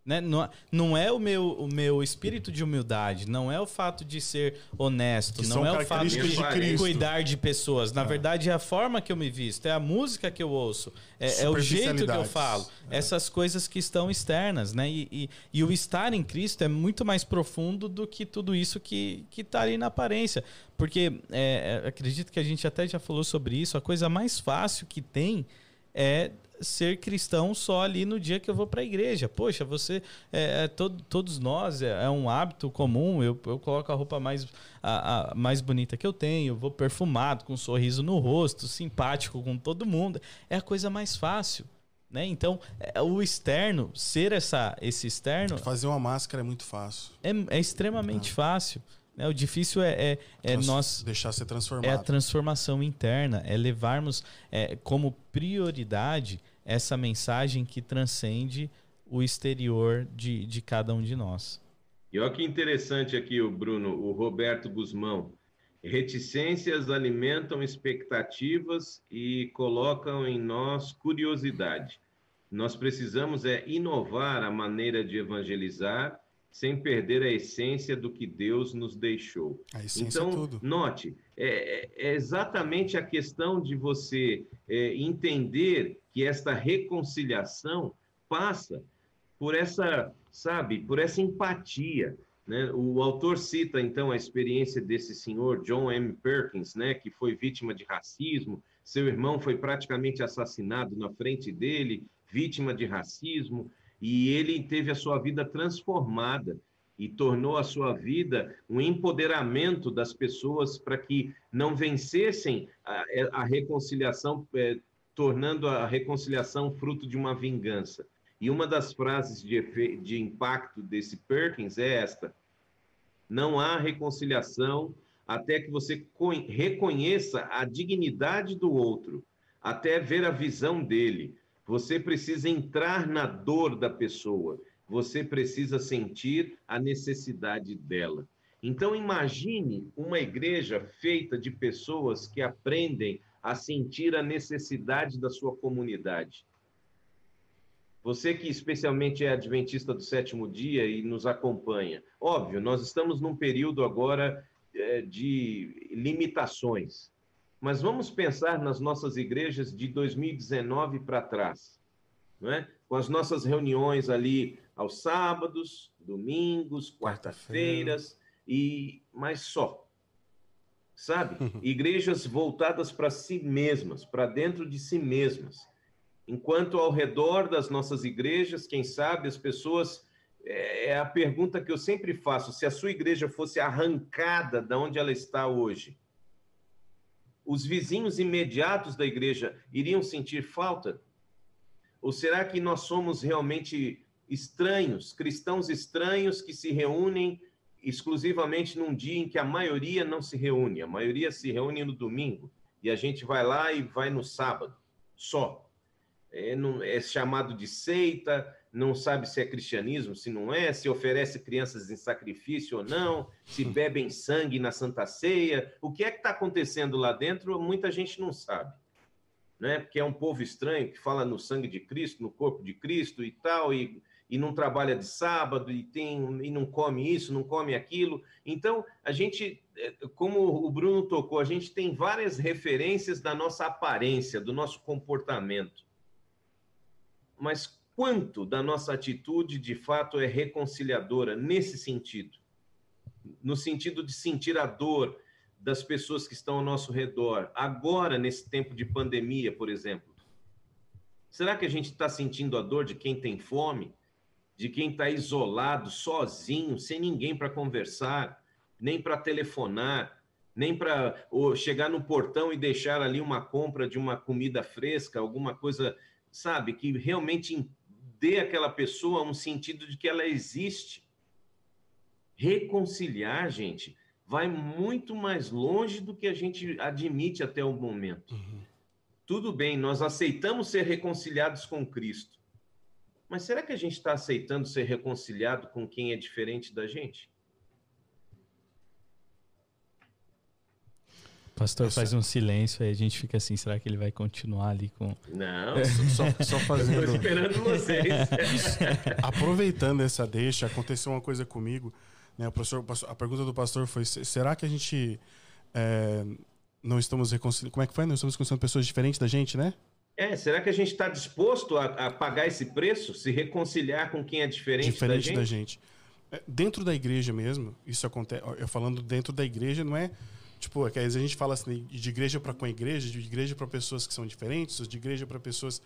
Né? Não, não é o meu, o meu espírito de humildade, não é o fato de ser honesto, Que não é o fato de, de cuidar de pessoas. Na verdade, é a forma que eu me visto, é a música que eu ouço, é, é o jeito que eu falo. Essas coisas que estão externas, né? E, e, e o estar em Cristo é muito mais profundo do que tudo isso que, que tá ali na aparência. Porque é, é, acredito que a gente até já falou sobre isso, a coisa mais fácil que tem é ser cristão só ali no dia que eu vou para a igreja. Poxa, você, é, é todo- todos nós, é, é um hábito comum. Eu, eu coloco a roupa mais, a, a- mais bonita que eu tenho, vou perfumado, com um sorriso no rosto, simpático com todo mundo. É a coisa mais fácil. Né? Então, é, o externo, ser essa, esse externo, Fazer uma máscara é muito fácil. é, é extremamente fácil. Né? O difícil é, é, é Trans- nós Deixar ser transformado. é a transformação interna, é levarmos é, como prioridade essa mensagem que transcende o exterior de, de cada um de nós. E olha que interessante aqui o Bruno, o Roberto Guzmão. Reticências alimentam expectativas e colocam em nós curiosidade. Nós precisamos é inovar a maneira de evangelizar sem perder a essência do que Deus nos deixou. Essência Então, é note, é, é- é exatamente a questão de você é, entender que esta reconciliação passa por essa, sabe, por essa empatia. Né? O autor cita, então, a experiência desse senhor, John M. Perkins, né, que foi vítima de racismo, seu irmão foi praticamente assassinado na frente dele, vítima de racismo, e ele teve a sua vida transformada e tornou a sua vida um empoderamento das pessoas para que não vencessem a, a reconciliação, eh, tornando a reconciliação fruto de uma vingança. E uma das frases de, de impacto desse Perkins é esta: Não há reconciliação até que você co- reconheça a dignidade do outro, até ver a visão dele. Você precisa entrar na dor da pessoa, você precisa sentir a necessidade dela. Então, imagine uma igreja feita de pessoas que aprendem a sentir a necessidade da sua comunidade. Você que especialmente é adventista do sétimo dia e nos acompanha, óbvio, nós estamos num período agora eh, de limitações, mas vamos pensar nas nossas igrejas de 2019 para trás, não é? com as nossas reuniões ali aos sábados, domingos, quarta-feiras, e mas só. Sabe? Igrejas voltadas para si mesmas, para dentro de si mesmas. Enquanto ao redor das nossas igrejas, quem sabe as pessoas é é a pergunta que eu sempre faço: se a sua igreja fosse arrancada da onde ela está hoje, os vizinhos imediatos da igreja iriam sentir falta? Ou será que nós somos realmente estranhos, cristãos estranhos que se reúnem exclusivamente num dia em que a maioria não se reúne, a maioria se reúne no domingo e a gente vai lá e vai no sábado, só. É, não- é chamado de seita, não sabe se é cristianismo, se não é, se oferece crianças em sacrifício ou não, se bebem sangue na Santa Ceia. O que é que está acontecendo lá dentro, muita gente não sabe. Né? Porque é um povo estranho que fala no sangue de Cristo, no corpo de Cristo e tal, e, e não trabalha de sábado, e, tem, e não come isso, não come aquilo. Então, a gente, eh, como o Bruno tocou, a gente tem várias referências da nossa aparência, do nosso comportamento mas quanto da nossa atitude de fato é reconciliadora nesse sentido? No sentido de sentir a dor das pessoas que estão ao nosso redor, agora nesse tempo de pandemia, por exemplo. Será que a gente está sentindo a dor de quem tem fome, de quem está isolado, sozinho, sem ninguém para conversar, nem para telefonar, nem para chegar no portão e deixar ali uma compra de uma comida fresca, alguma coisa sabe, que realmente dê àquela pessoa um sentido de que ela existe. Reconciliar, gente, vai muito mais longe do que a gente admite até o momento. Uhum. Tudo bem, nós aceitamos ser reconciliados com Cristo. Mas será que a gente está aceitando ser reconciliado com quem é diferente da gente? Pastor faz um silêncio aí a gente fica assim, será que ele vai continuar ali com. Não, só, só fazendo. estou esperando vocês. Aproveitando essa deixa, aconteceu uma coisa comigo. Né, o professor, a pergunta do pastor foi: será que a gente é, não estamos reconciliando? Como é que foi? Não estamos reconciliando pessoas diferentes da gente, né? É, será que a gente está disposto a, a, pagar esse preço, se reconciliar com quem é diferente, diferente da gente? Da gente. É, dentro da igreja mesmo, isso acontece. Eu falando dentro da igreja, não é tipo, é que às vezes a gente fala assim de igreja para com a igreja, de igreja para pessoas que são diferentes, de igreja para pessoas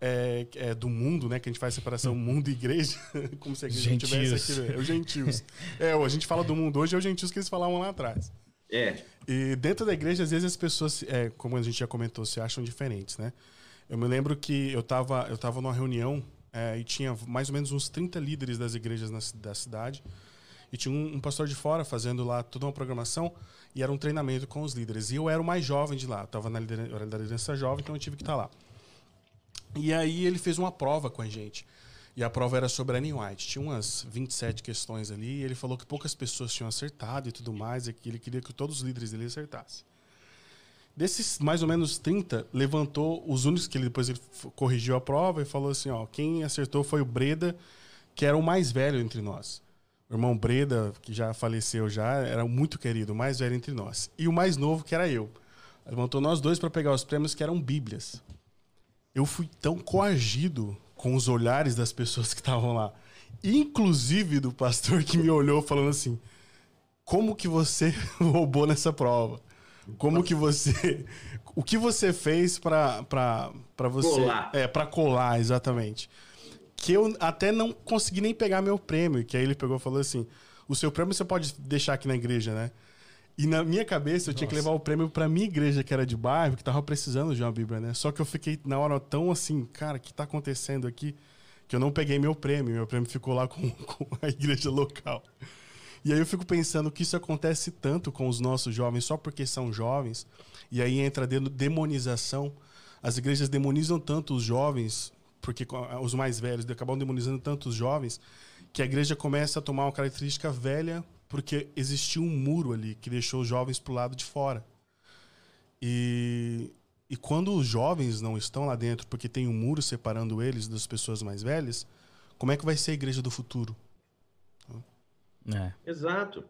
é, é, do mundo, né? Que a gente faz separação mundo e igreja, como se a igreja gentios. tivesse aqui. É os gentios. é, a gente fala do mundo hoje, é os gentios que eles falavam lá atrás. É. E dentro da igreja, às vezes as pessoas, é, como a gente já comentou, se acham diferentes, né? Eu me lembro que eu estava eu tava numa reunião é, e tinha mais ou menos uns 30 líderes das igrejas na, da cidade. E tinha um, um, pastor de fora fazendo lá toda uma programação e era um treinamento com os líderes. E eu era o mais jovem de lá, estava na liderança, liderança jovem, então eu tive que estar tá lá. E aí ele fez uma prova com a gente. E a prova era sobre Annie White. Tinha umas 27 questões ali e ele falou que poucas pessoas tinham acertado e tudo mais, e que ele queria que todos os líderes dele acertassem. Desses mais ou menos 30, levantou os únicos que ele depois ele corrigiu a prova e falou assim: ó, quem acertou foi o Breda, que era o mais velho entre nós. O irmão Breda, que já faleceu já, era muito querido, o mais velho entre nós. E o mais novo, que era eu. Levantou nós dois para pegar os prêmios que eram Bíblias. Eu fui tão coagido com os olhares das pessoas que estavam lá, inclusive do pastor que me olhou falando assim: "Como que você roubou nessa prova?" Como que você. O que você fez para você. Colar. É, para colar, exatamente. Que eu até não consegui nem pegar meu prêmio. Que aí ele pegou e falou assim: o seu prêmio você pode deixar aqui na igreja, né? E na minha cabeça eu tinha que levar o prêmio pra minha igreja, que era de bairro, que tava precisando de uma Bíblia, né? Só que eu fiquei na hora tão assim, cara, o que tá acontecendo aqui? Que eu não peguei meu prêmio. Meu prêmio ficou lá com, com a igreja local. E aí eu fico pensando que isso acontece tanto com os nossos jovens só porque são jovens, e aí entra a demonização. As igrejas demonizam tanto os jovens, porque os mais velhos acabam demonizando tanto os jovens, que a igreja começa a tomar uma característica velha, porque existia um muro ali que deixou os jovens para o lado de fora. E, e quando os jovens não estão lá dentro, porque tem um muro separando eles das pessoas mais velhas, como é que vai ser a igreja do futuro? É. Exato.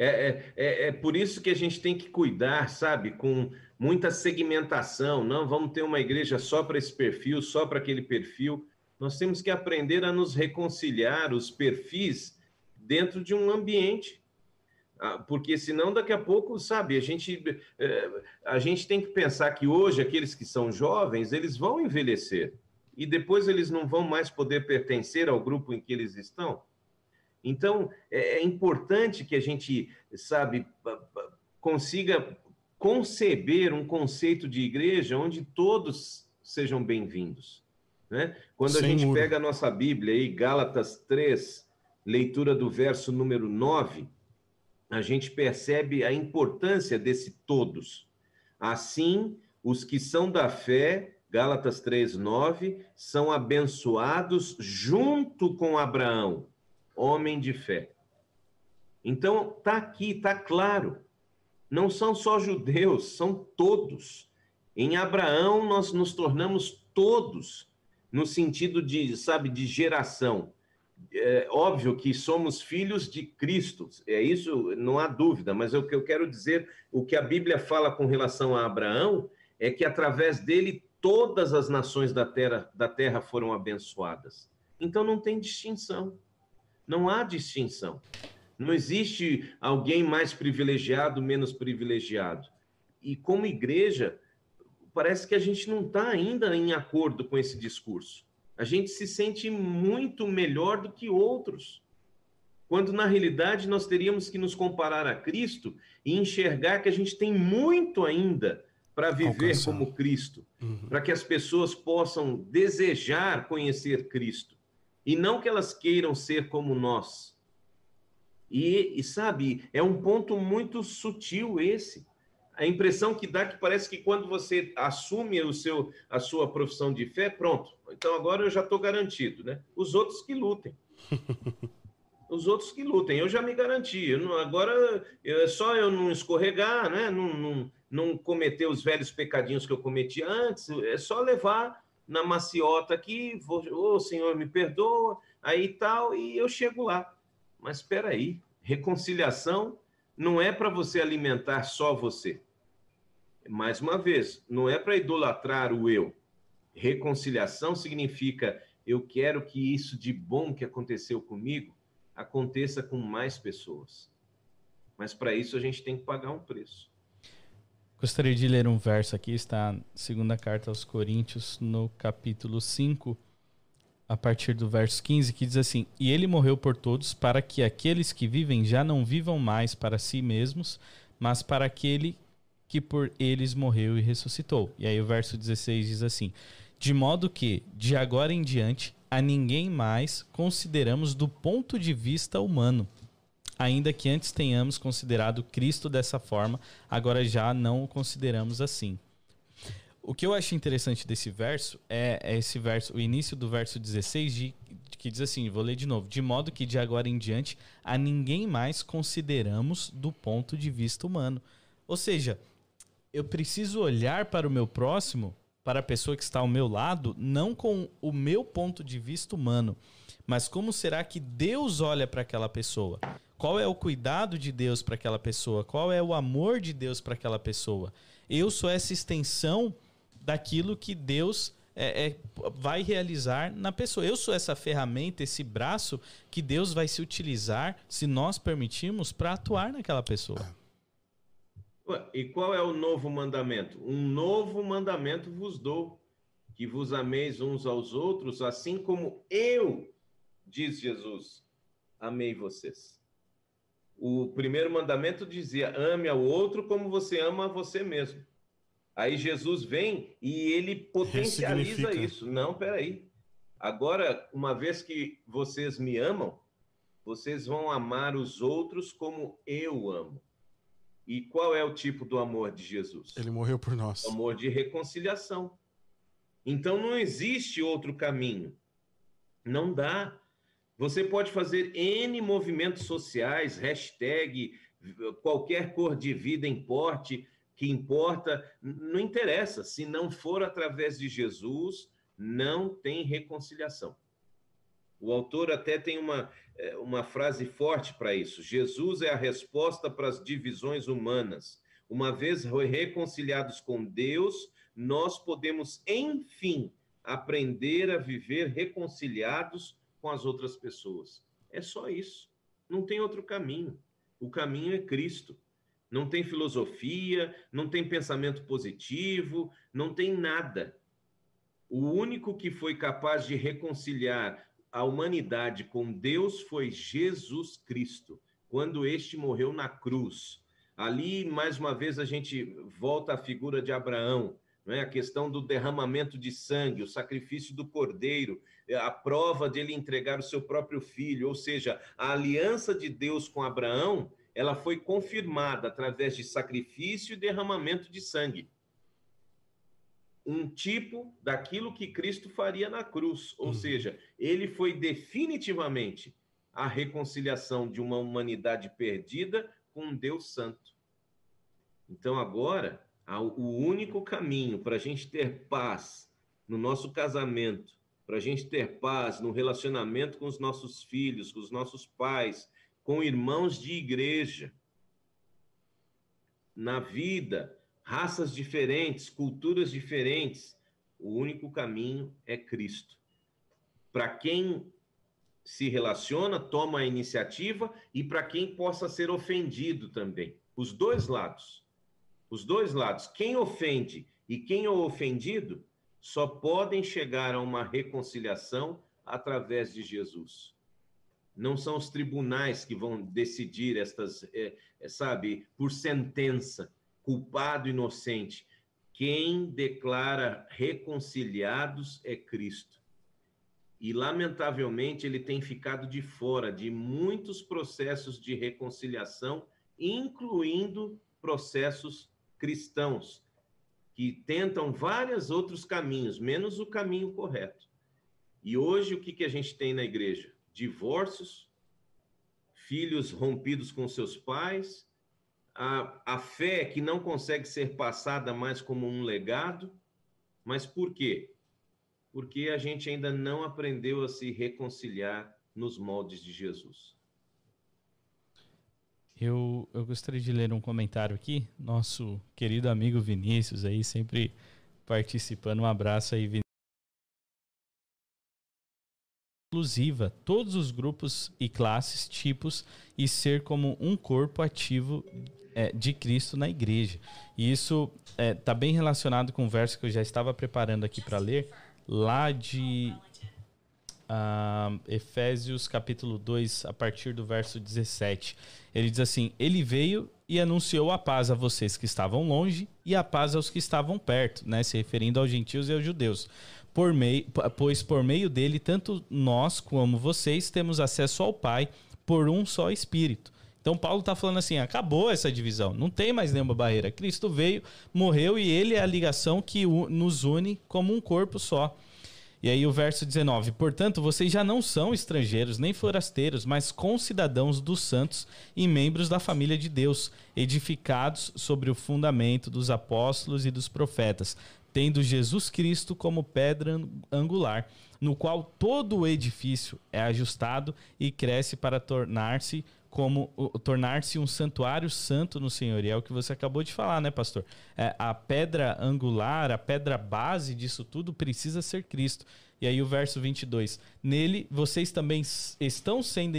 É, é, é, por isso que a gente tem que cuidar, sabe, com muita segmentação. Não vamos ter uma igreja só para esse perfil, só para aquele perfil. Nós temos que aprender a nos reconciliar os perfis dentro de um ambiente. Porque senão, daqui a pouco, sabe, a gente, a gente tem que pensar que hoje aqueles que são jovens, eles vão envelhecer. E depois eles não vão mais poder pertencer ao grupo em que eles estão. Então, é, é importante que a gente, sabe, consiga conceber um conceito de igreja onde todos sejam bem-vindos. Né? Quando Sem a gente muro. pega a nossa Bíblia aí, Gálatas 3, leitura do verso número 9, a gente percebe a importância desse todos. Assim, os que são da fé, Gálatas 3, 9, são abençoados junto com Abraão homem de fé. Então, está aqui, está claro. Não são só judeus, são todos. Em Abraão, nós nos tornamos todos, no sentido de, sabe, de geração. É óbvio que somos filhos de Cristo, é isso, não há dúvida, mas o que eu quero dizer, o que a Bíblia fala com relação a Abraão, é que através dele todas as nações da terra, da terra foram abençoadas. Então não tem distinção. Não há distinção. Não existe alguém mais privilegiado, menos privilegiado. E como igreja, parece que a gente não está ainda em acordo com esse discurso. A gente se sente muito melhor do que outros. Quando na realidade nós teríamos que nos comparar a Cristo e enxergar que a gente tem muito ainda para viver Alcançar. como Cristo, uhum. para que as pessoas possam desejar conhecer Cristo e não que elas queiram ser como nós. E, e, sabe, é um ponto muito sutil esse. A impressão que dá que parece que quando você assume o seu, a sua profissão de fé, pronto. Então agora eu já estou garantido, né? Os outros que lutem. os outros que lutem. Eu já me garanti. Eu não, agora é só eu não escorregar, né? Não, não, não cometer os velhos pecadinhos que eu cometi antes. É só levar na maciota aqui, vou, ô oh, Senhor, me perdoa, aí tal, e eu chego lá. Mas espera aí, reconciliação não é para você alimentar só você. Mais uma vez, não é para idolatrar o eu. Reconciliação significa eu quero que isso de bom que aconteceu comigo aconteça com mais pessoas. Mas para isso a gente tem que pagar um preço. Gostaria de ler um verso aqui, está na segunda carta aos Coríntios, no capítulo 5, a partir do verso 15, que diz assim: E ele morreu por todos, para que aqueles que vivem já não vivam mais para si mesmos, mas para aquele que por eles morreu e ressuscitou. E aí o verso 16 diz assim: De modo que, de agora em diante, a ninguém mais consideramos do ponto de vista humano. Ainda que antes tenhamos considerado Cristo dessa forma, agora já não o consideramos assim. O que eu acho interessante desse verso é, é esse verso, o início do verso 16, de, que diz assim: vou ler de novo. De modo que de agora em diante a ninguém mais consideramos do ponto de vista humano. Ou seja, eu preciso olhar para o meu próximo para a pessoa que está ao meu lado, não com o meu ponto de vista humano, mas como será que Deus olha para aquela pessoa? Qual é o cuidado de Deus para aquela pessoa? Qual é o amor de Deus para aquela pessoa? Eu sou essa extensão daquilo que Deus é, é, vai realizar na pessoa. Eu sou essa ferramenta, esse braço que Deus vai se utilizar, se nós permitirmos, para atuar naquela pessoa. E qual é o novo mandamento? Um novo mandamento vos dou, que vos ameis uns aos outros, assim como eu, diz Jesus, amei vocês. O primeiro mandamento dizia: ame ao outro como você ama a você mesmo. Aí Jesus vem e ele potencializa isso. Não, peraí. Agora, uma vez que vocês me amam, vocês vão amar os outros como eu amo. E qual é o tipo do amor de Jesus? Ele morreu por nós. O amor de reconciliação. Então não existe outro caminho. Não dá. Você pode fazer N movimentos sociais, hashtag, qualquer cor de vida importe, que importa, não interessa. Se não for através de Jesus, não tem reconciliação. O autor até tem uma, é, uma frase forte para isso. Jesus é a resposta para as divisões humanas. Uma vez reconciliados com Deus, nós podemos, enfim, aprender a viver reconciliados com as outras pessoas. É só isso. Não tem outro caminho. O caminho é Cristo. Não tem filosofia, não tem pensamento positivo, não tem nada. O único que foi capaz de reconciliar a humanidade com Deus foi Jesus Cristo, quando este morreu na cruz. Ali, mais uma vez, a gente volta à figura de Abraão? A questão do derramamento de sangue, o sacrifício do cordeiro, a prova de ele entregar o seu próprio filho, ou seja, a aliança de Deus com Abraão, ela foi confirmada através de sacrifício e derramamento de sangue um tipo daquilo que Cristo faria na cruz, ou uhum. seja, ele foi definitivamente a reconciliação de uma humanidade perdida com um Deus Santo. Então, agora, o único caminho para a gente ter paz no nosso casamento, para a gente ter paz no relacionamento com os nossos filhos, com os nossos pais, com irmãos de igreja, na vida, raças diferentes, culturas diferentes. O único caminho é Cristo. Para quem se relaciona, toma a iniciativa e para quem possa ser ofendido também. Os dois lados. Os dois lados. Quem ofende e quem é ofendido só podem chegar a uma reconciliação através de Jesus. Não são os tribunais que vão decidir estas, é, é, sabe, por sentença culpado inocente. Quem declara reconciliados é Cristo. E, lamentavelmente, ele tem ficado de fora de muitos processos de reconciliação, incluindo processos cristãos, que tentam vários outros caminhos, menos o caminho correto. E hoje, o que, que a gente tem na igreja? Divórcios, filhos rompidos com seus pais, a, a fé que não consegue ser passada mais como um legado. Mas por quê? Porque a gente ainda não aprendeu a se reconciliar nos moldes de Jesus. Eu, eu gostaria de ler um comentário aqui. Nosso querido amigo Vinícius aí, sempre participando. Um abraço aí, Vinícius. Inclusiva, todos os grupos e classes, tipos, e ser como um corpo ativo é, de Cristo na igreja. E isso está é, tá bem relacionado com o verso que eu já estava preparando aqui para ler, lá de uh, Efésios capítulo 2, a partir do verso 17. Ele diz assim: Ele veio e anunciou a paz a vocês que estavam longe e a paz aos que estavam perto, né? se referindo aos gentios e aos judeus. Por pois por meio dele, tanto nós como vocês temos acesso ao Pai por um só Espírito. Então Paulo está falando assim: acabou essa divisão, não tem mais nenhuma barreira. Cristo veio, morreu e ele é a ligação que nos une como um corpo só. E aí o verso 19: Portanto, vocês já não são estrangeiros nem forasteiros, mas concidadãos dos santos e membros da família de Deus, edificados sobre o fundamento dos apóstolos e dos profetas, tendo Jesus Cristo como pedra angular, no qual todo o edifício é ajustado e cresce para tornar-se como tornar-se um santuário santo no Senhor. E é o que você acabou de falar, né, pastor? É, a pedra angular, a pedra base disso tudo precisa ser Cristo. E aí o verso 22. Nele vocês também estão sendo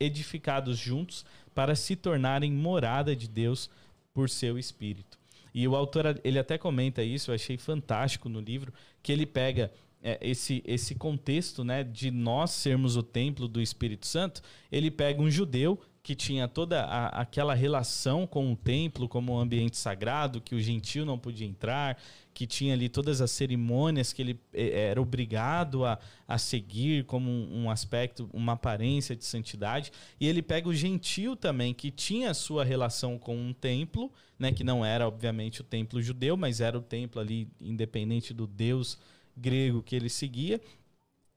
edificados juntos para se tornarem morada de Deus por seu Espírito. E o autor, ele até comenta isso, eu achei fantástico no livro, que ele pega é, esse, esse contexto né, de nós sermos o templo do Espírito Santo, ele pega um judeu que tinha toda a, aquela relação com o templo como um ambiente sagrado, que o gentil não podia entrar, que tinha ali todas as cerimônias que ele é, era obrigado a, a seguir como um, um aspecto, uma aparência de santidade. E ele pega o gentil também, que tinha a sua relação com um templo, né, que não era, obviamente, o templo judeu, mas era o templo ali independente do Deus grego que ele seguia.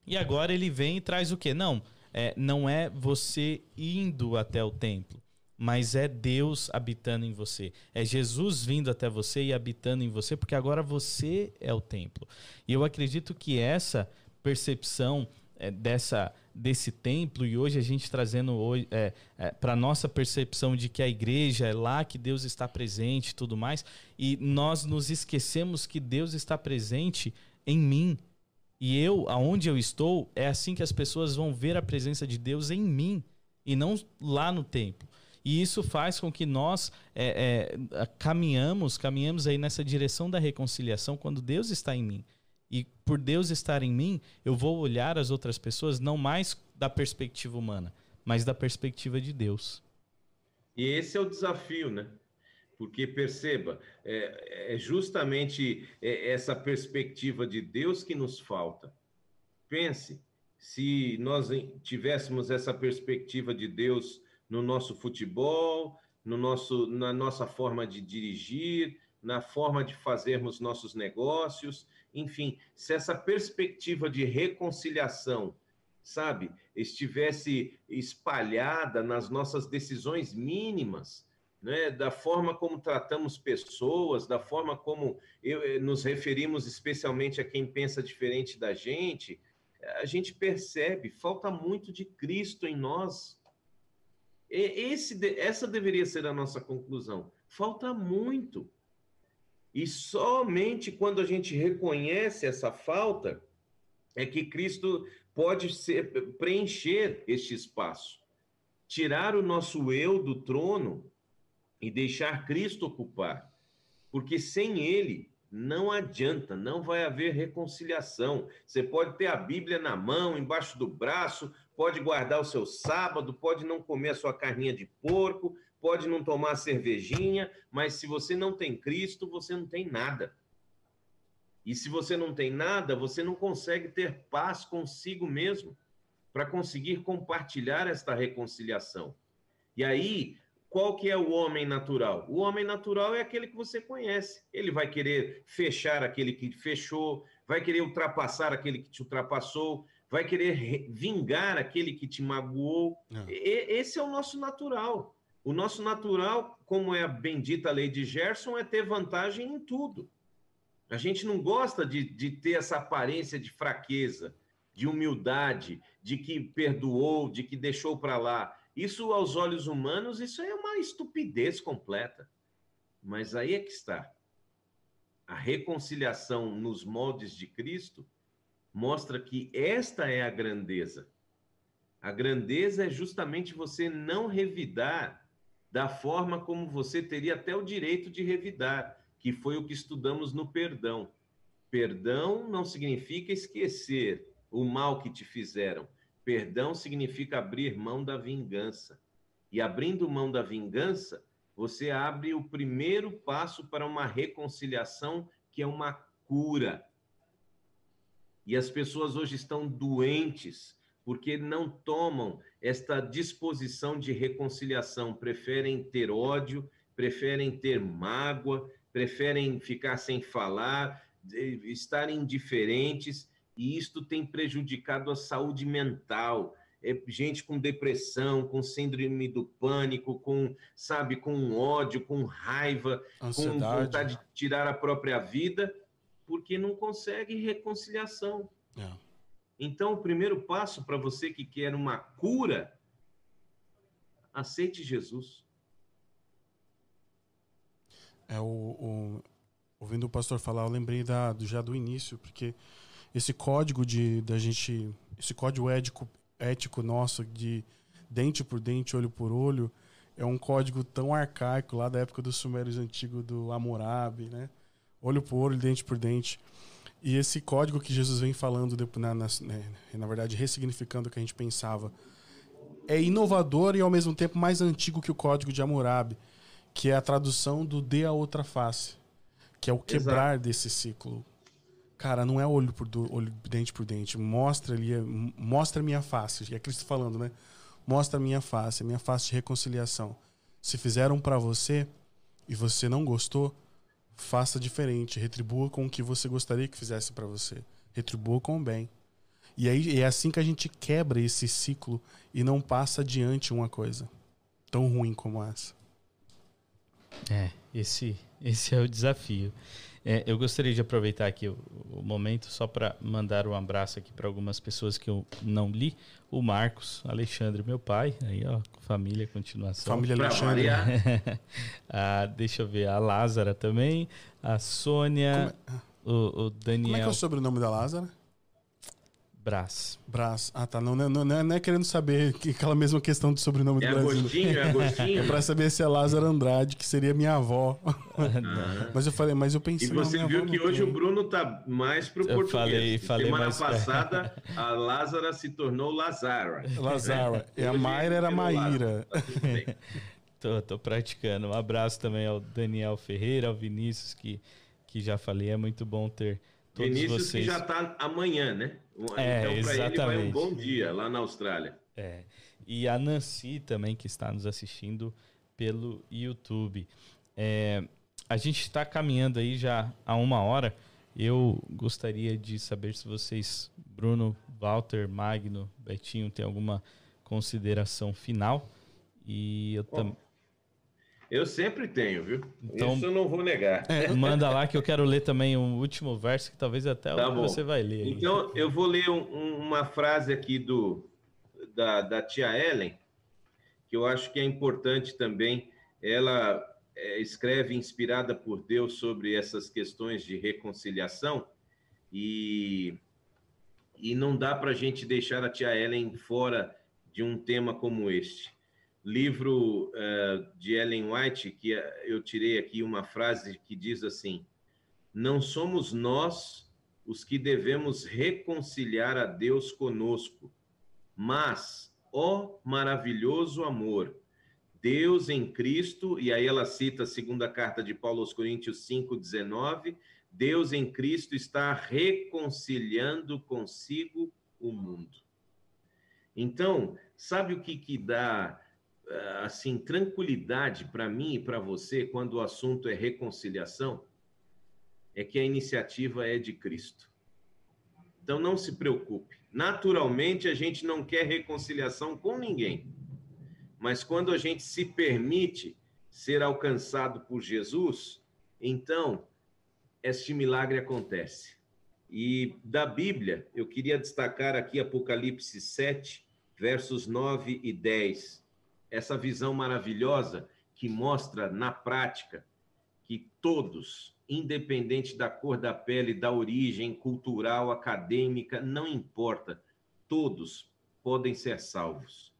E agora ele vem e traz o quê? Não, é, não é você indo até o templo, mas é Deus habitando em você. É Jesus vindo até você e habitando em você, porque agora você é o templo. E eu acredito que essa percepção é, dessa desse templo e hoje a gente trazendo é, é, para nossa percepção de que a igreja é lá que Deus está presente e tudo mais e nós nos esquecemos que Deus está presente em mim. E eu, aonde eu estou, é assim que as pessoas vão ver a presença de Deus em mim e não lá no templo. E isso faz com que nós é, é, caminhamos, caminhamos aí nessa direção da reconciliação quando Deus está em mim. E por Deus estar em mim, eu vou olhar as outras pessoas não mais da perspectiva humana, mas da perspectiva de Deus. E esse é o desafio, né? Porque perceba, é, é justamente é, essa perspectiva de Deus que nos falta. Pense, se nós tivéssemos essa perspectiva de Deus no nosso futebol, no nosso, na nossa forma de dirigir, na forma de fazermos nossos negócios, enfim, se essa perspectiva de reconciliação, sabe, estivesse espalhada nas nossas decisões mínimas, né, da forma como tratamos pessoas, da forma como eu, eh, nos referimos especialmente a quem pensa diferente da gente, a gente percebe, falta muito de Cristo em nós. Esse, essa deveria ser a nossa conclusão. Falta muito. E somente quando a gente reconhece essa falta é que Cristo pode ser, preencher este espaço. Tirar o nosso eu do trono e deixar Cristo ocupar, porque sem ele não adianta, não vai haver reconciliação. Você pode ter a Bíblia na mão, embaixo do braço, pode guardar o seu sábado, pode não comer a sua carninha de porco, pode não tomar cervejinha, mas se você não tem Cristo, você não tem nada. E se você não tem nada, você não consegue ter paz consigo mesmo para conseguir compartilhar esta reconciliação. E aí, qual que é o homem natural? O homem natural é aquele que você conhece. Ele vai querer fechar aquele que fechou, vai querer ultrapassar aquele que te ultrapassou, vai querer vingar aquele que te magoou. É. E, esse é o nosso natural. O nosso natural, como é a bendita lei de Gerson, é ter vantagem em tudo. A gente não gosta de, de ter essa aparência de fraqueza, de humildade, de que perdoou, de que deixou para lá. Isso, aos olhos humanos, isso é uma estupidez completa. Mas aí é que está. A reconciliação nos moldes de Cristo mostra que esta é a grandeza. A grandeza é justamente você não revidar da forma como você teria até o direito de revidar, que foi o que estudamos no perdão. Perdão não significa esquecer o mal que te fizeram. Perdão significa abrir mão da vingança. E abrindo mão da vingança, você abre o primeiro passo para uma reconciliação, que é uma cura. E as pessoas hoje estão doentes porque não tomam esta disposição de reconciliação, preferem ter ódio, preferem ter mágoa, preferem ficar sem falar, estar indiferentes, e isto tem prejudicado a saúde mental. É gente com depressão, com síndrome do pânico, com, sabe, com ódio, com raiva, Ansiedade. com vontade de tirar a própria vida, porque não consegue reconciliação. É. Então, o primeiro passo para você que quer uma cura, aceite Jesus. É o, o ouvindo o pastor falar, eu lembrei da, do, já do início, porque esse código de da gente, esse código ético, ético nosso de dente por dente, olho por olho, é um código tão arcaico lá da época dos sumérios antigos do Hammurabi, né? Olho por olho, dente por dente. E esse código que Jesus vem falando, na, na, né, na verdade, ressignificando o que a gente pensava, é inovador e ao mesmo tempo mais antigo que o código de Hammurabi, que é a tradução do dê a outra face, que é o quebrar Exato. desse ciclo. Cara, não é olho por olho, dente por dente. Mostra ali, mostra minha face. É Cristo falando, né? Mostra minha face, minha face de reconciliação. Se fizeram para você e você não gostou, faça diferente. Retribua com o que você gostaria que fizesse para você. Retribua com o bem. E aí é assim que a gente quebra esse ciclo e não passa adiante uma coisa tão ruim como essa. É, esse, esse é o desafio. É, eu gostaria de aproveitar aqui o, o momento só para mandar um abraço aqui para algumas pessoas que eu não li. O Marcos, Alexandre, meu pai, aí ó, família, continuação. Família Alexandre. ah, deixa eu ver, a Lázara também, a Sônia, é? o, o Daniel. Como é que é o sobrenome da Lázara? Brás. Brás. Ah, tá. Não, não, não, não é querendo saber que, aquela mesma questão do sobrenome é do Brasil. Agostinho, é Agostinho. É pra saber se é Lázaro Andrade, que seria minha avó. Ah. mas eu falei, mas eu pensei. E você viu que hoje o Bruno tá mais pro eu português. Falei, falei Semana mais passada, a Lázara se tornou Lazara. Lazara. E a Mayra era Maíra. Tá tô, tô praticando. Um abraço também ao Daniel Ferreira, ao Vinícius, que, que já falei. É muito bom ter todos Vinícius vocês. que já está amanhã, né? É, então, para ele vai um bom dia lá na Austrália. É. E a Nancy também, que está nos assistindo pelo YouTube. É, a gente está caminhando aí já há uma hora. Eu gostaria de saber se vocês, Bruno, Walter, Magno, Betinho, tem alguma consideração final. E eu também. Eu sempre tenho, viu? Então, Isso eu não vou negar. É, manda lá que eu quero ler também um último verso que talvez até tá você vai ler. Então, eu vou ler um, uma frase aqui do, da, da tia Ellen, que eu acho que é importante também. Ela é, escreve inspirada por Deus sobre essas questões de reconciliação e, e não dá para a gente deixar a tia Ellen fora de um tema como este livro uh, de Ellen White, que eh, eu tirei aqui uma frase que diz assim: Não somos nós os que devemos reconciliar a Deus conosco, mas, ó maravilhoso amor, Deus em Cristo, e aí ela cita a segunda carta de Paulo aos Coríntios 5,19, Deus em Cristo está reconciliando consigo o mundo. Então, sabe o que, que dá assim tranquilidade para mim e para você quando o assunto é reconciliação é que a iniciativa é de Cristo. Então não se preocupe. Naturalmente, a gente não quer reconciliação com ninguém. Mas quando a gente se permite ser alcançado por Jesus, então este milagre acontece. E da Bíblia, eu queria destacar aqui Apocalipse 7, versos 9 e 10. Essa visão maravilhosa que mostra na prática que todos, independente da cor da pele, da origem cultural, acadêmica, não importa, todos podem ser salvos.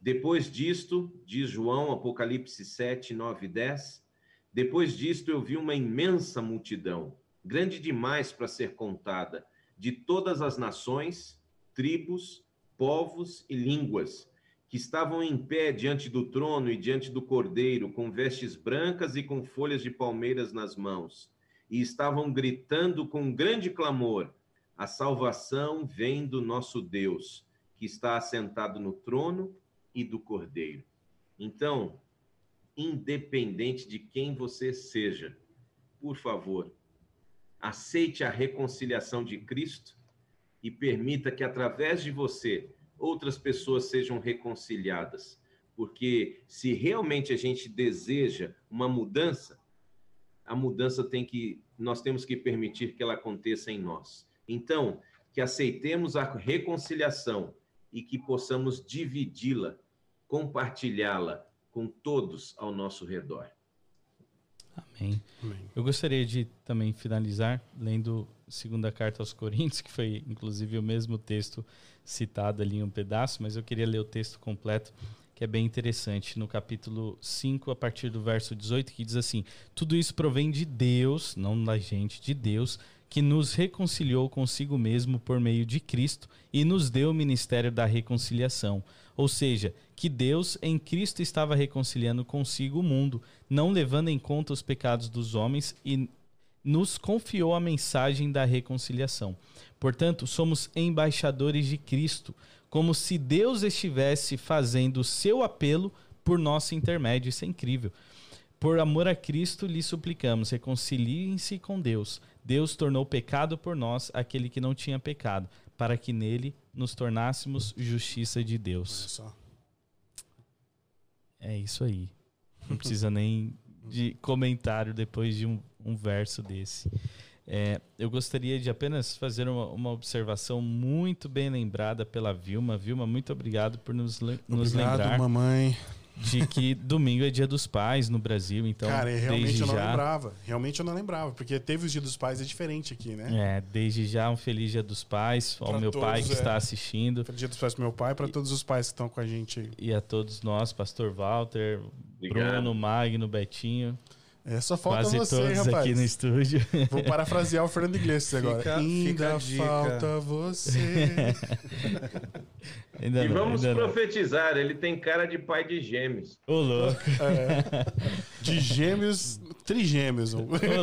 Depois disto, diz João, Apocalipse 7, 9 e 10, depois disto eu vi uma imensa multidão, grande demais para ser contada, de todas as nações, tribos, povos e línguas, que estavam em pé diante do trono e diante do cordeiro, com vestes brancas e com folhas de palmeiras nas mãos, e estavam gritando com grande clamor: A salvação vem do nosso Deus, que está assentado no trono e do cordeiro. Então, independente de quem você seja, por favor, aceite a reconciliação de Cristo e permita que através de você outras pessoas sejam reconciliadas. Porque se realmente a gente deseja uma mudança, a mudança tem que nós temos que permitir que ela aconteça em nós. Então, que aceitemos a reconciliação e que possamos dividi-la, compartilhá-la com todos ao nosso redor. Amém. Amém. Eu gostaria de também finalizar lendo segunda carta aos Coríntios, que foi inclusive o mesmo texto citado ali em um pedaço, mas eu queria ler o texto completo, que é bem interessante, no capítulo 5, a partir do verso 18, que diz assim: Tudo isso provém de Deus, não da gente, de Deus, que nos reconciliou consigo mesmo por meio de Cristo e nos deu o ministério da reconciliação. Ou seja, que Deus em Cristo estava reconciliando consigo o mundo, não levando em conta os pecados dos homens e nos confiou a mensagem da reconciliação. Portanto, somos embaixadores de Cristo, como se Deus estivesse fazendo o seu apelo por nosso intermédio. Isso é incrível. Por amor a Cristo, lhe suplicamos, reconciliem-se com Deus. Deus tornou pecado por nós aquele que não tinha pecado, para que nele nos tornássemos justiça de Deus. É isso aí. Não precisa nem de comentário depois de um, um verso desse. É, eu gostaria de apenas fazer uma, uma, observação muito bem lembrada pela Vilma. Vilma, muito obrigado por nos, nos obrigado, lembrar. mamãe. De que domingo é dia dos pais no Brasil, então. Cara, realmente eu não já... lembrava. Realmente eu não lembrava, porque teve os dias dos pais é diferente aqui, né? É, desde já um feliz dia dos pais ao pra meu todos, pai que é. está assistindo. Feliz dia dos pais pro meu pai, para todos os pais que estão com a gente aí. E a todos nós, Pastor Walter, Obrigado. Bruno, Magno, Betinho. É, só falta Quase você, todos rapaz. aqui no estúdio. Vou parafrasear o Fernando Iglesias agora. Fica, Ainda fica falta você. ainda e não, vamos profetizar, não. ele tem cara de pai de gêmeos. Ô, louco. É, de gêmeos, trigêmeos.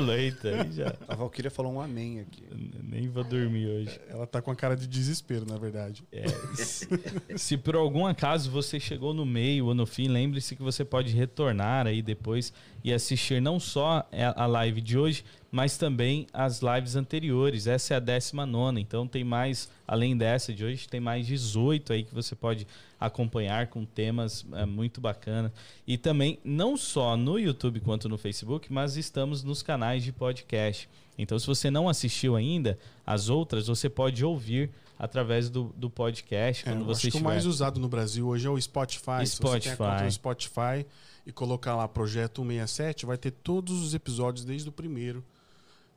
Leita, já. A Valkyria falou um amém aqui. Nem vou dormir hoje. Ela tá com a cara de desespero, na verdade. É, se, se por algum acaso você chegou no meio ou no fim, lembre-se que você pode retornar aí depois e assistir não só a live de hoje, mas também as lives anteriores. Essa é a 19, então tem mais, além dessa de hoje, tem mais 18 aí que você pode acompanhar com temas é, muito bacana. E também, não só no YouTube quanto no Facebook, mas estamos nos canais de podcast. Então, se você não assistiu ainda as outras, você pode ouvir através do, do podcast. Quando é, você acho estiver... que o mais usado no Brasil hoje é o Spotify. Spotify. Se você tem Spotify e colocar lá Projeto 167, vai ter todos os episódios desde o primeiro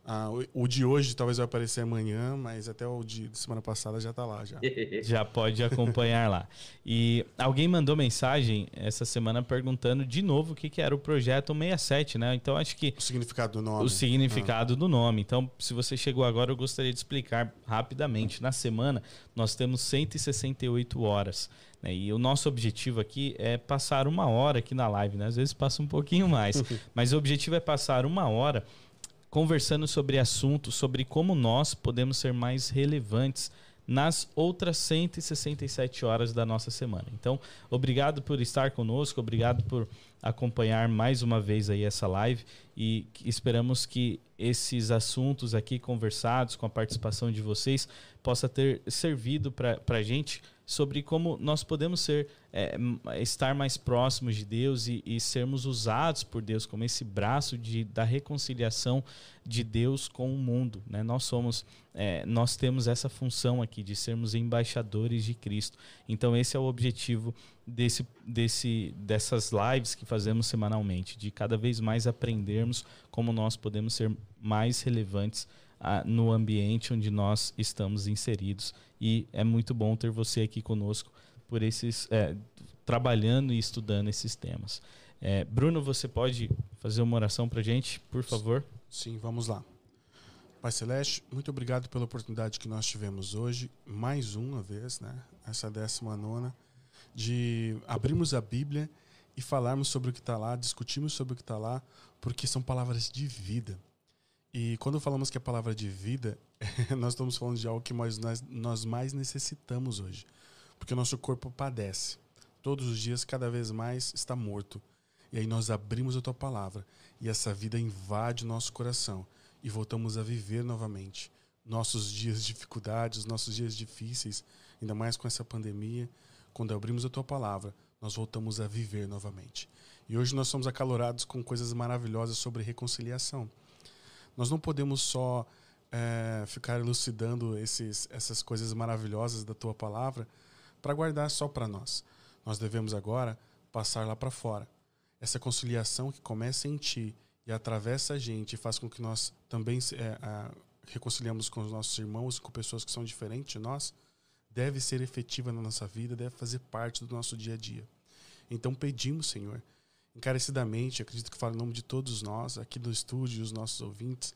ah, o, o, de hoje talvez vai aparecer amanhã, mas até o de, semana passada já está lá. Já. já pode acompanhar lá. E alguém mandou mensagem essa semana perguntando de novo o que, que era o projeto 67, né? Então acho que. O significado do nome. O significado ah. do nome. Então, se você chegou agora, eu gostaria de explicar rapidamente. Na semana, nós temos 168 horas. Né? E o nosso objetivo aqui é passar uma hora aqui na live, né? Às vezes passa um pouquinho mais. mas o objetivo é passar uma hora conversando sobre assuntos, sobre como nós podemos ser mais relevantes nas outras 167 horas da nossa semana. Então, obrigado por estar conosco, obrigado por acompanhar mais uma vez aí essa live e esperamos que esses assuntos aqui conversados com a participação de vocês possa ter servido para a gente sobre como nós podemos ser é, estar mais próximos de Deus e, e, sermos usados por Deus como esse braço de, da reconciliação de Deus com o mundo. Né? Nós somos, é, nós temos essa função aqui de sermos embaixadores de Cristo. Então esse é o objetivo desse, desse, dessas lives que fazemos semanalmente, de cada vez mais aprendermos como nós podemos ser mais relevantes no ambiente onde nós estamos inseridos e é muito bom ter você aqui conosco por esses é, trabalhando e estudando esses temas. É, Bruno, você pode fazer uma oração para gente, por favor? Sim, vamos lá. Pai Celeste, muito obrigado pela oportunidade que nós tivemos hoje, mais uma vez, né? Essa décima nona, de abrirmos a Bíblia e falarmos sobre o que está lá, discutirmos sobre o que está lá, porque são palavras de vida. E quando falamos que é palavra de vida, nós estamos falando de algo que nós, nós mais necessitamos hoje. Porque o nosso corpo padece. Todos os dias, cada vez mais, está morto. E aí nós abrimos a tua palavra. E essa vida invade o nosso coração. E voltamos a viver novamente. Nossos dias de dificuldades, nossos dias difíceis, ainda mais com essa pandemia. Quando abrimos a tua palavra, nós voltamos a viver novamente. E hoje nós somos acalorados com coisas maravilhosas sobre reconciliação. Nós não podemos só é, ficar elucidando esses, essas coisas maravilhosas da tua palavra para guardar só para nós. Nós devemos agora passar lá para fora. Essa conciliação que começa em ti e atravessa a gente e faz com que nós também é, a, reconciliamos com os nossos irmãos, com pessoas que são diferentes de nós, deve ser efetiva na nossa vida, deve fazer parte do nosso dia a dia. Então pedimos, Senhor, encarecidamente, acredito que falo em nome de todos nós, aqui do estúdio, os nossos ouvintes,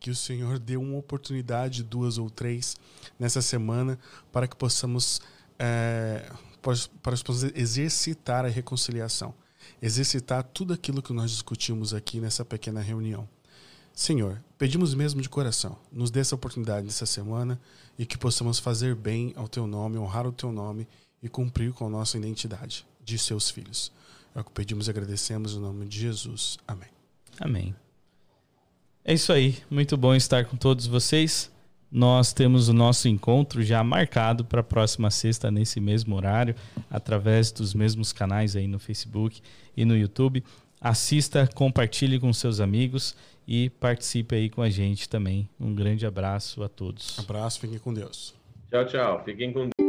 que o Senhor dê uma oportunidade, duas ou três, nessa semana, para que possamos, é, para, para exercitar a reconciliação, exercitar tudo aquilo que nós discutimos aqui nessa pequena reunião. Senhor, pedimos mesmo de coração, nos dê essa oportunidade nessa semana e que possamos fazer bem ao Teu nome, honrar o Teu nome e cumprir com a nossa identidade de Seus filhos. É o que pedimos e agradecemos no nome de Jesus. Amém. Amém. É isso aí. Muito bom estar com todos vocês. Nós temos o nosso encontro já marcado para a próxima sexta, nesse mesmo horário, através dos mesmos canais aí no Facebook e no YouTube. Assista, compartilhe com seus amigos e participe aí com a gente também. Um grande abraço a todos. Abraço, fiquem com Deus. Tchau, tchau. Fiquem com Deus.